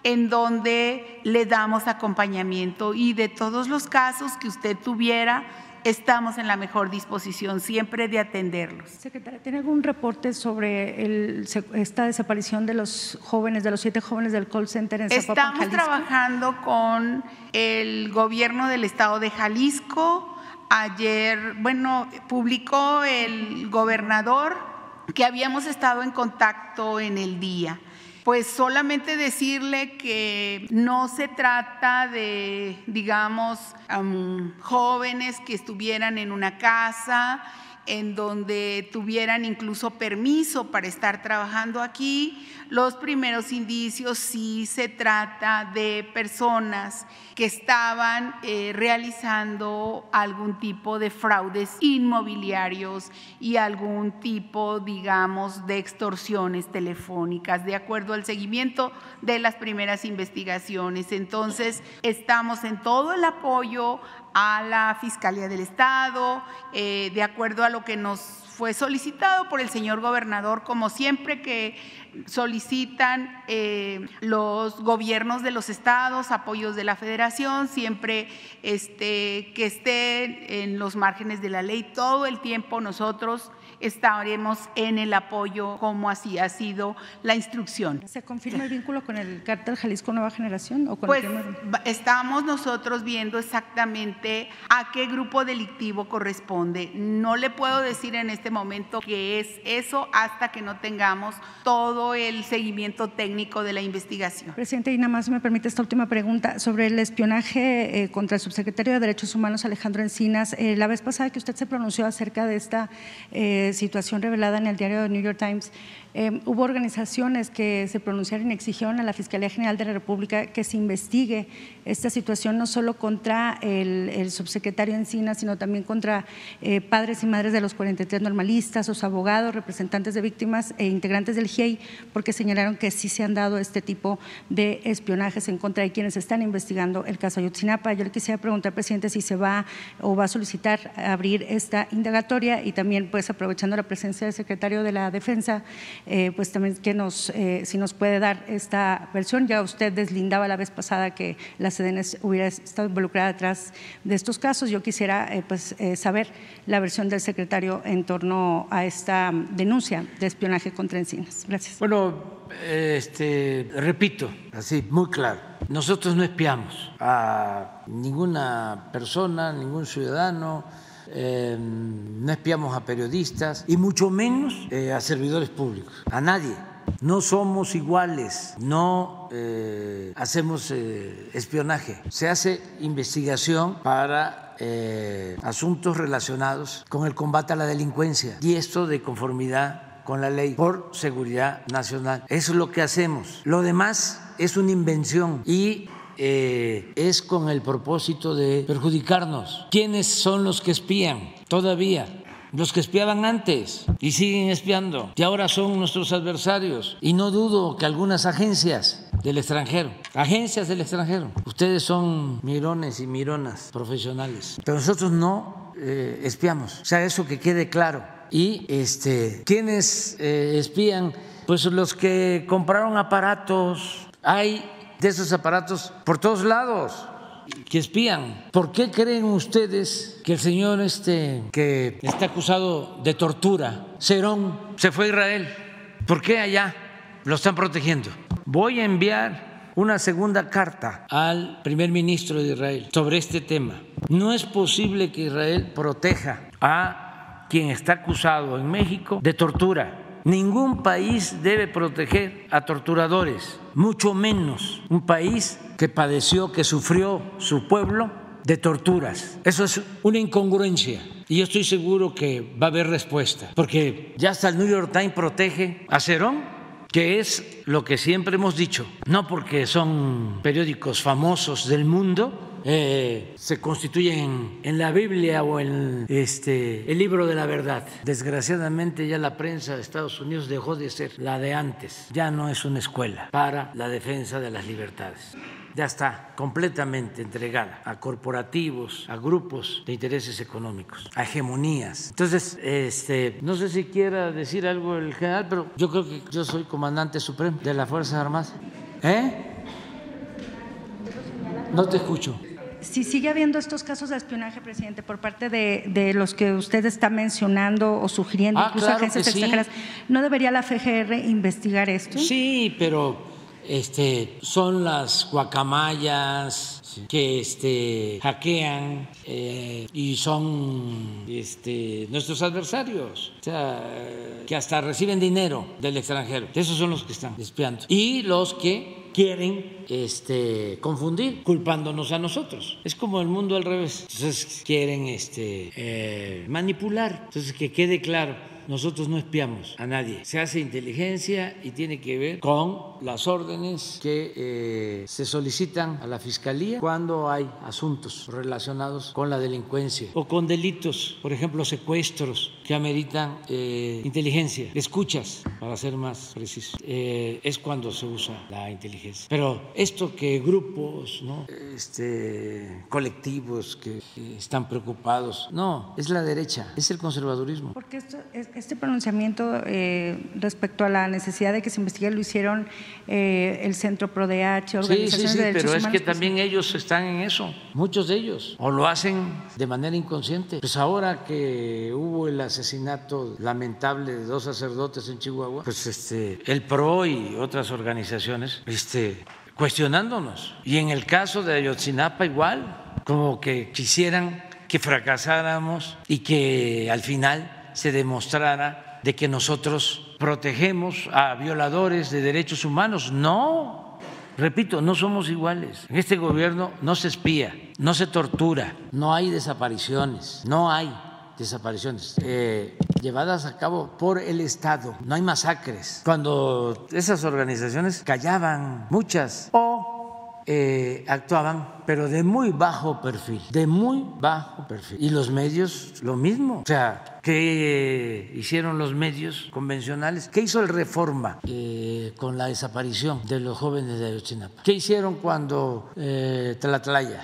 en donde le damos acompañamiento y de todos los casos que usted tuviera, estamos en la mejor disposición siempre de atenderlos. Secretaria, ¿tiene algún reporte sobre el- esta desaparición de los jóvenes, de los siete jóvenes del call center en Zapopan, Estamos Jalisco? trabajando con el gobierno del estado de Jalisco. Ayer, bueno, publicó el gobernador que habíamos estado en contacto en el día. Pues solamente decirle que no se trata de, digamos, am, jóvenes que estuvieran en una casa, en donde tuvieran incluso permiso para estar trabajando aquí. Los primeros indicios sí se trata de personas que estaban eh, realizando algún tipo de fraudes inmobiliarios y algún tipo, digamos, de extorsiones telefónicas, de acuerdo al seguimiento de las primeras investigaciones. Entonces, estamos en todo el apoyo a la Fiscalía del Estado, eh, de acuerdo a lo que nos fue solicitado por el señor gobernador, como siempre que solicitan eh, los gobiernos de los estados, apoyos de la federación, siempre este, que estén en los márgenes de la ley, todo el tiempo nosotros estaremos en el apoyo como así ha sido la instrucción. ¿Se confirma el vínculo con el cártel Jalisco Nueva Generación? O con Pues el estamos nosotros viendo exactamente a qué grupo delictivo corresponde. No le puedo decir en este momento qué es eso hasta que no tengamos todo el seguimiento técnico de la investigación. Presidente, y nada más me permite esta última pregunta sobre el espionaje eh, contra el subsecretario de Derechos Humanos, Alejandro Encinas. Eh, la vez pasada que usted se pronunció acerca de esta eh, situación revelada en el diario The New York Times, Eh, hubo organizaciones que se pronunciaron y exigieron a la Fiscalía General de la República que se investigue esta situación no solo contra el, subsecretario Encina, sino también contra eh, padres y madres de los 43 normalistas, sus abogados, representantes de víctimas e integrantes del GIEI, porque señalaron que sí se han dado este tipo de espionajes en contra de quienes están investigando el caso Ayotzinapa. Yo le quisiera preguntar, presidente, si se va o va a solicitar abrir esta indagatoria y también, pues, aprovechando la presencia del secretario de la Defensa, eh, pues también que nos, eh, si nos puede dar esta versión. Ya usted deslindaba la vez pasada que la CDN hubiera estado involucrada detrás de estos casos. Yo quisiera, eh, pues, saber la versión del secretario en torno a esta denuncia de espionaje contra Encinas. Gracias. Bueno, este, repito, así, muy claro, nosotros no espiamos a ninguna persona, ningún ciudadano, em, no espiamos a periodistas y mucho menos eh, a servidores públicos, a nadie. No somos iguales, no eh, hacemos eh, espionaje, se hace investigación para asuntos relacionados con el combate a la delincuencia y esto de conformidad con la ley por seguridad nacional. Eso es lo que hacemos. Lo demás es una invención y eh, es con el propósito de perjudicarnos. ¿Quiénes son los que espían todavía? Los que espiaban antes y siguen espiando y ahora son nuestros adversarios. Y no dudo que algunas agencias del extranjero, agencias del extranjero, ustedes son mirones y mironas profesionales, pero nosotros no eh, espiamos. O sea, eso que quede claro y este, ¿quiénes eh, espían? Pues los que compraron aparatos. Hay de esos aparatos por todos lados que espían. ¿Por qué creen ustedes que el señor este que está acusado de tortura, Cerón, se fue a Israel? ¿Por qué allá lo están protegiendo? Voy a enviar una segunda carta al primer ministro de Israel sobre este tema. No es posible que Israel proteja a quien está acusado en México de tortura. Ningún país debe proteger a torturadores, mucho menos un país que padeció, que sufrió su pueblo de torturas. Eso es una incongruencia. Y yo estoy seguro que va a haber respuesta, porque ya hasta el New York Times protege a Cerón, que es lo que siempre hemos dicho, no porque son periódicos famosos del mundo, eh, se constituyen en la Biblia o en este, el libro de la verdad. Desgraciadamente ya la prensa de Estados Unidos dejó de ser la de antes, ya no es una escuela para la defensa de las libertades ya está completamente entregada a corporativos, a grupos de intereses económicos, a hegemonías. Entonces, este, no sé si quiera decir algo el general, pero yo creo que yo soy comandante supremo de las Fuerzas Armadas. ¿Eh? No te escucho si sigue habiendo estos casos de espionaje, presidente, por parte de, los que usted está mencionando o sugiriendo, ah, incluso agencias extranjeras, ¿no debería la FGR investigar esto? Sí, pero este, son las guacamayas que este, hackean eh, y son este, nuestros adversarios, que hasta reciben dinero del extranjero. Esos son los que están espiando. Y los que quieren este, confundir, culpándonos a nosotros. Es como el mundo al revés. Entonces quieren este, eh, manipular. Entonces que quede claro nosotros no espiamos a nadie. Se hace inteligencia y tiene que ver con las órdenes que eh, se solicitan a la Fiscalía cuando hay asuntos relacionados con la delincuencia o con delitos, por ejemplo, secuestros que ameritan eh, inteligencia, escuchas, para ser más preciso. Eh, es cuando se usa la inteligencia. Pero esto que grupos, ¿no? este, colectivos que, están preocupados, no, es la derecha, es el conservadurismo. Porque esto es, este pronunciamiento eh, respecto a la necesidad de que se investigue lo hicieron eh, el Centro ProDH, organizaciones sí, sí, sí, de pero es que también ellos están en eso, muchos de ellos, o lo hacen de manera inconsciente. Pues ahora que hubo el asesinato lamentable de dos sacerdotes en Chihuahua, pues este, el PRO y otras organizaciones, este, cuestionándonos. Y en el caso de Ayotzinapa igual, como que quisieran que fracasáramos y que al final se demostrara de que nosotros protegemos a violadores de derechos humanos. No, repito, no somos iguales. En este gobierno no se espía, no se tortura, no hay desapariciones, no hay desapariciones eh, llevadas a cabo por el Estado, no hay masacres. Cuando esas organizaciones callaban, muchas, o eh, actuaban pero de muy bajo perfil, de muy bajo perfil. Y los medios, lo mismo. O sea, ¿qué hicieron los medios convencionales? ¿Qué hizo el Reforma eh, con la desaparición de los jóvenes de Ayotzinapa? ¿Qué hicieron cuando eh?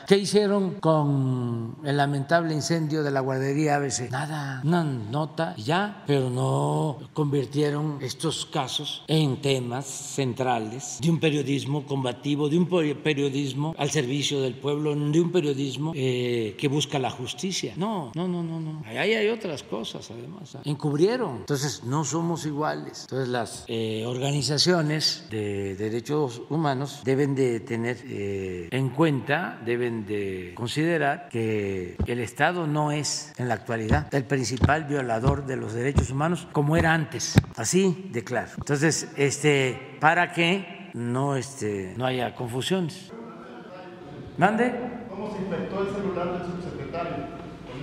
¿Qué hicieron con el lamentable incendio de la guardería ABC? Nada, una nota ya, pero no convirtieron estos casos en temas centrales de un periodismo combativo, de un periodismo al servicio del pueblo, de un periodismo eh, que busca la justicia. No, no, no, no, no. Ahí hay otras cosas, además. Encubrieron. Entonces, no somos iguales. Entonces, las eh, organizaciones de derechos humanos deben de tener eh, en cuenta, deben de considerar que el Estado no es, en la actualidad, el principal violador de los derechos humanos como era antes. Así de claro. Entonces, este, para que no, este, no haya confusiones. ¿Mande? ¿Cómo se infectó el celular del subsecretario?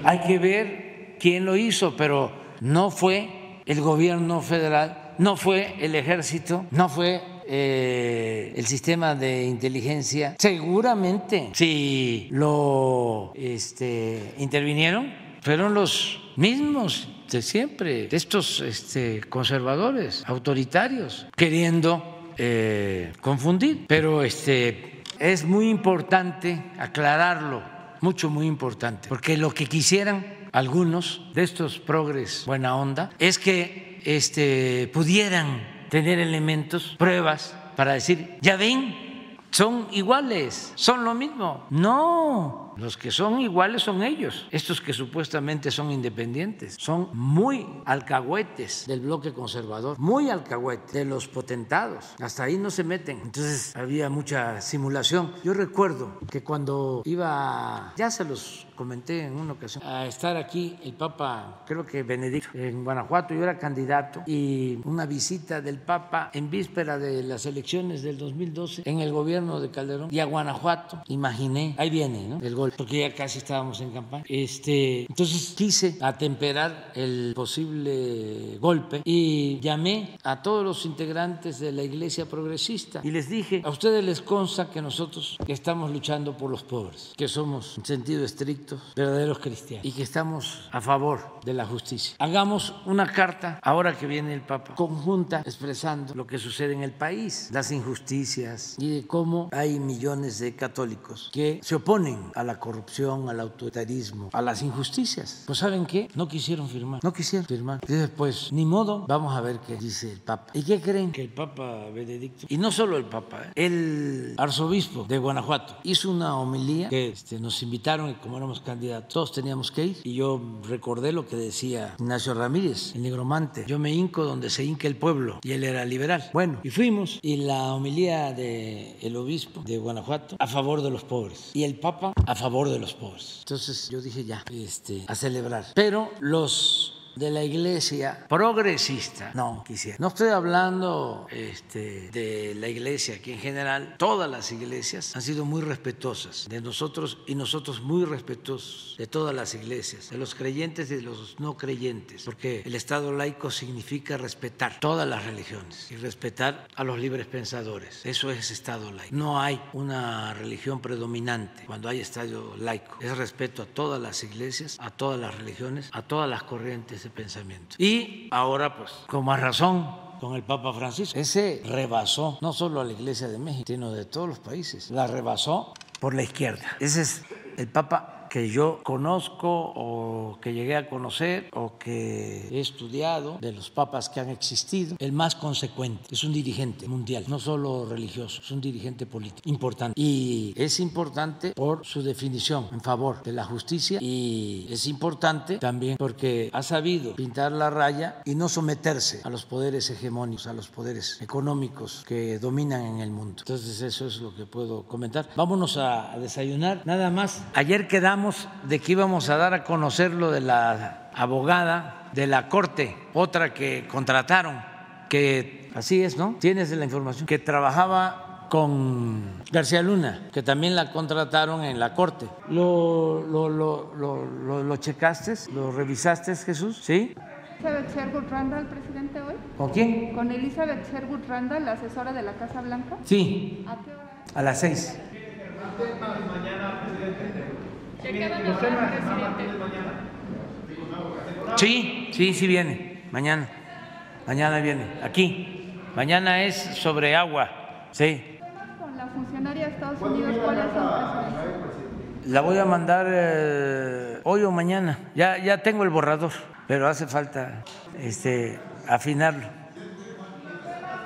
Hay que ver quién lo hizo, pero no fue el gobierno federal, no fue el ejército, no fue eh, el sistema de inteligencia. Seguramente, si lo este, intervinieron, fueron los mismos de siempre, estos este, conservadores, autoritarios, queriendo eh, confundir. Pero este, es muy importante aclararlo, mucho, muy importante, porque lo que quisieran algunos de estos progres buena onda es que este, pudieran tener elementos, pruebas para decir, ya ven, son iguales, son lo mismo. No, los que son iguales son ellos. Estos que supuestamente son independientes son muy alcahuetes del bloque conservador, muy alcahuetes de los potentados. Hasta ahí no se meten. Entonces había mucha simulación. Yo recuerdo que cuando iba, ya se los comenté en una ocasión, a estar aquí el Papa, creo que Benedicto, en Guanajuato, yo era candidato, y una visita del Papa en víspera de las elecciones del 2012 en el gobierno de Calderón y a Guanajuato, imaginé, ahí viene, ¿no? El porque ya casi estábamos en campaña. Este, entonces quise atemperar el posible golpe y llamé a todos los integrantes de la iglesia progresista y les dije, a ustedes les consta que nosotros estamos luchando por los pobres, que somos en sentido estricto verdaderos cristianos y que estamos a favor de la justicia. Hagamos una carta, ahora que viene el Papa, conjunta expresando lo que sucede en el país, las injusticias y de cómo hay millones de católicos que se oponen a la corrupción, al autoritarismo, a las injusticias. Pues ¿saben qué? No quisieron firmar, no quisieron firmar. Y después, ni modo, vamos a ver qué dice el Papa. ¿Y qué creen? Que el Papa Benedicto, y no solo el Papa, ¿eh? el arzobispo de Guanajuato hizo una homilía que este, nos invitaron y como éramos candidatos, todos teníamos que ir. Y yo recordé lo que decía Ignacio Ramírez, el negromante. Yo me hinco donde se hinca el pueblo. Y él era liberal. Bueno, y fuimos. Y la homilía del obispo de Guanajuato a favor de los pobres. Y el Papa a favor de los pobres. Entonces yo dije ya, este, a celebrar. Pero los de la iglesia progresista. No, quisiera. No estoy hablando este, de la iglesia, que en general todas las iglesias han sido muy respetuosas de nosotros y nosotros muy respetuosos de todas las iglesias, de los creyentes y de los no creyentes, porque el Estado laico significa respetar todas las religiones y respetar a los libres pensadores. Eso es Estado laico. No hay una religión predominante cuando hay Estado laico. Es respeto a todas las iglesias, a todas las religiones, a todas las corrientes ese pensamiento. Y ahora, pues, con más razón, con el Papa Francisco. Ese rebasó no solo a la Iglesia de México, sino de todos los países. La rebasó por la izquierda. Ese es el Papa que yo conozco o que llegué a conocer o que he estudiado de los papas que han existido, el más consecuente. Es un dirigente mundial, no solo religioso, es un dirigente político importante. Y es importante por su definición en favor de la justicia y es importante también porque ha sabido pintar la raya y no someterse a los poderes hegemónicos, a los poderes económicos que dominan en el mundo. Entonces eso es lo que puedo comentar. Vámonos a, desayunar. Nada más. Ayer quedamos de que íbamos a dar a conocer lo de la abogada de la corte, otra que contrataron, que así es, ¿no? Tienes la información, que trabajaba con García Luna, que también la contrataron en la corte. ¿Lo, lo, lo, lo, lo checaste? ¿Lo revisaste, Jesús? ¿Sí? Elizabeth Sherwood Randall, presidente, hoy? ¿Con quién? Con Elizabeth Sherwood Randall, la asesora de la Casa Blanca. Sí. ¿A qué hora? A las seis. ¿Qué queda de hora, presidente? Sí, sí, sí viene. Mañana. Mañana viene. Aquí. Mañana es sobre agua. Sí. Con la funcionaria de Estados Unidos, ¿cuáles son? La voy a mandar eh, hoy o mañana. Ya, ya tengo el borrador, pero hace falta este, afinarlo.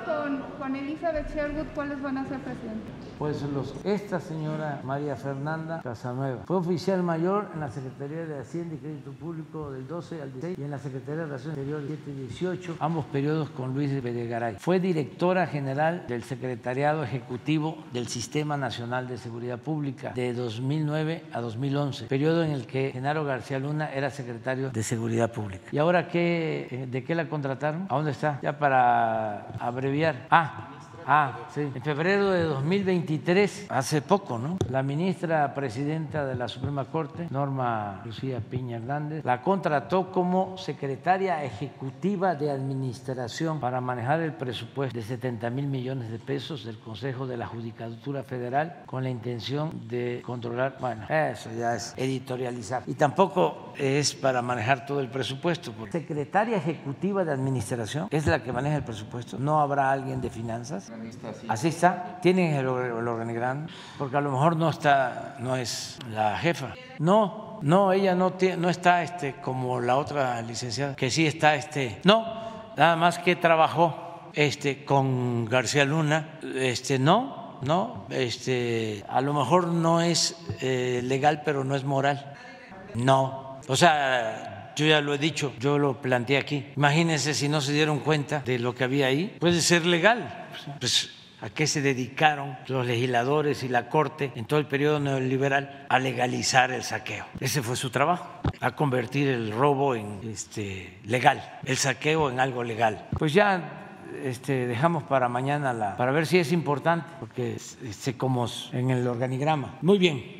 Con, con Elizabeth Sherwood, ¿cuáles van a ser, presidente? Pues los, esta señora María Fernanda Casanueva fue oficial mayor en la Secretaría de Hacienda y Crédito Público del 12 al 16 y en la Secretaría de Relaciones Exteriores 7 y 18, ambos periodos con Luis Videgaray. Fue directora general del Secretariado Ejecutivo del Sistema Nacional de Seguridad Pública de 2009 a 2011, periodo en el que Genaro García Luna era secretario de Seguridad Pública. ¿Y ahora qué, eh, de qué la contrataron? ¿A dónde está? Ya para abreviar. Ah, Ah, sí. En febrero de 2023, hace poco, ¿no? La ministra presidenta de la Suprema Corte, Norma Lucía Piña Hernández, la contrató como secretaria ejecutiva de administración para manejar el presupuesto de 70 mil millones de pesos del Consejo de la Judicatura Federal con la intención de controlar, bueno, eso ya es editorializar. Y tampoco es para manejar todo el presupuesto. Secretaria ejecutiva de administración es la que maneja el presupuesto. No habrá alguien de finanzas. Así está. Tienen el, el organigrama, porque a lo mejor no está, no es la jefa. No, no, ella no tiene, no está este como la otra licenciada, que sí está este. No, nada más que trabajó este con García Luna. Este no, no, este a lo mejor no es eh, legal, pero no es moral. No, o sea, yo ya lo he dicho, yo lo planteé aquí. Imagínense si no se dieron cuenta de lo que había ahí. Puede ser legal. Pues, ¿a qué se dedicaron los legisladores y la Corte en todo el periodo neoliberal? A legalizar el saqueo. Ese fue su trabajo, a convertir el robo en este, legal, el saqueo en algo legal. Pues ya este, dejamos para mañana la, para ver si es importante, porque este, como en el organigrama. Muy bien.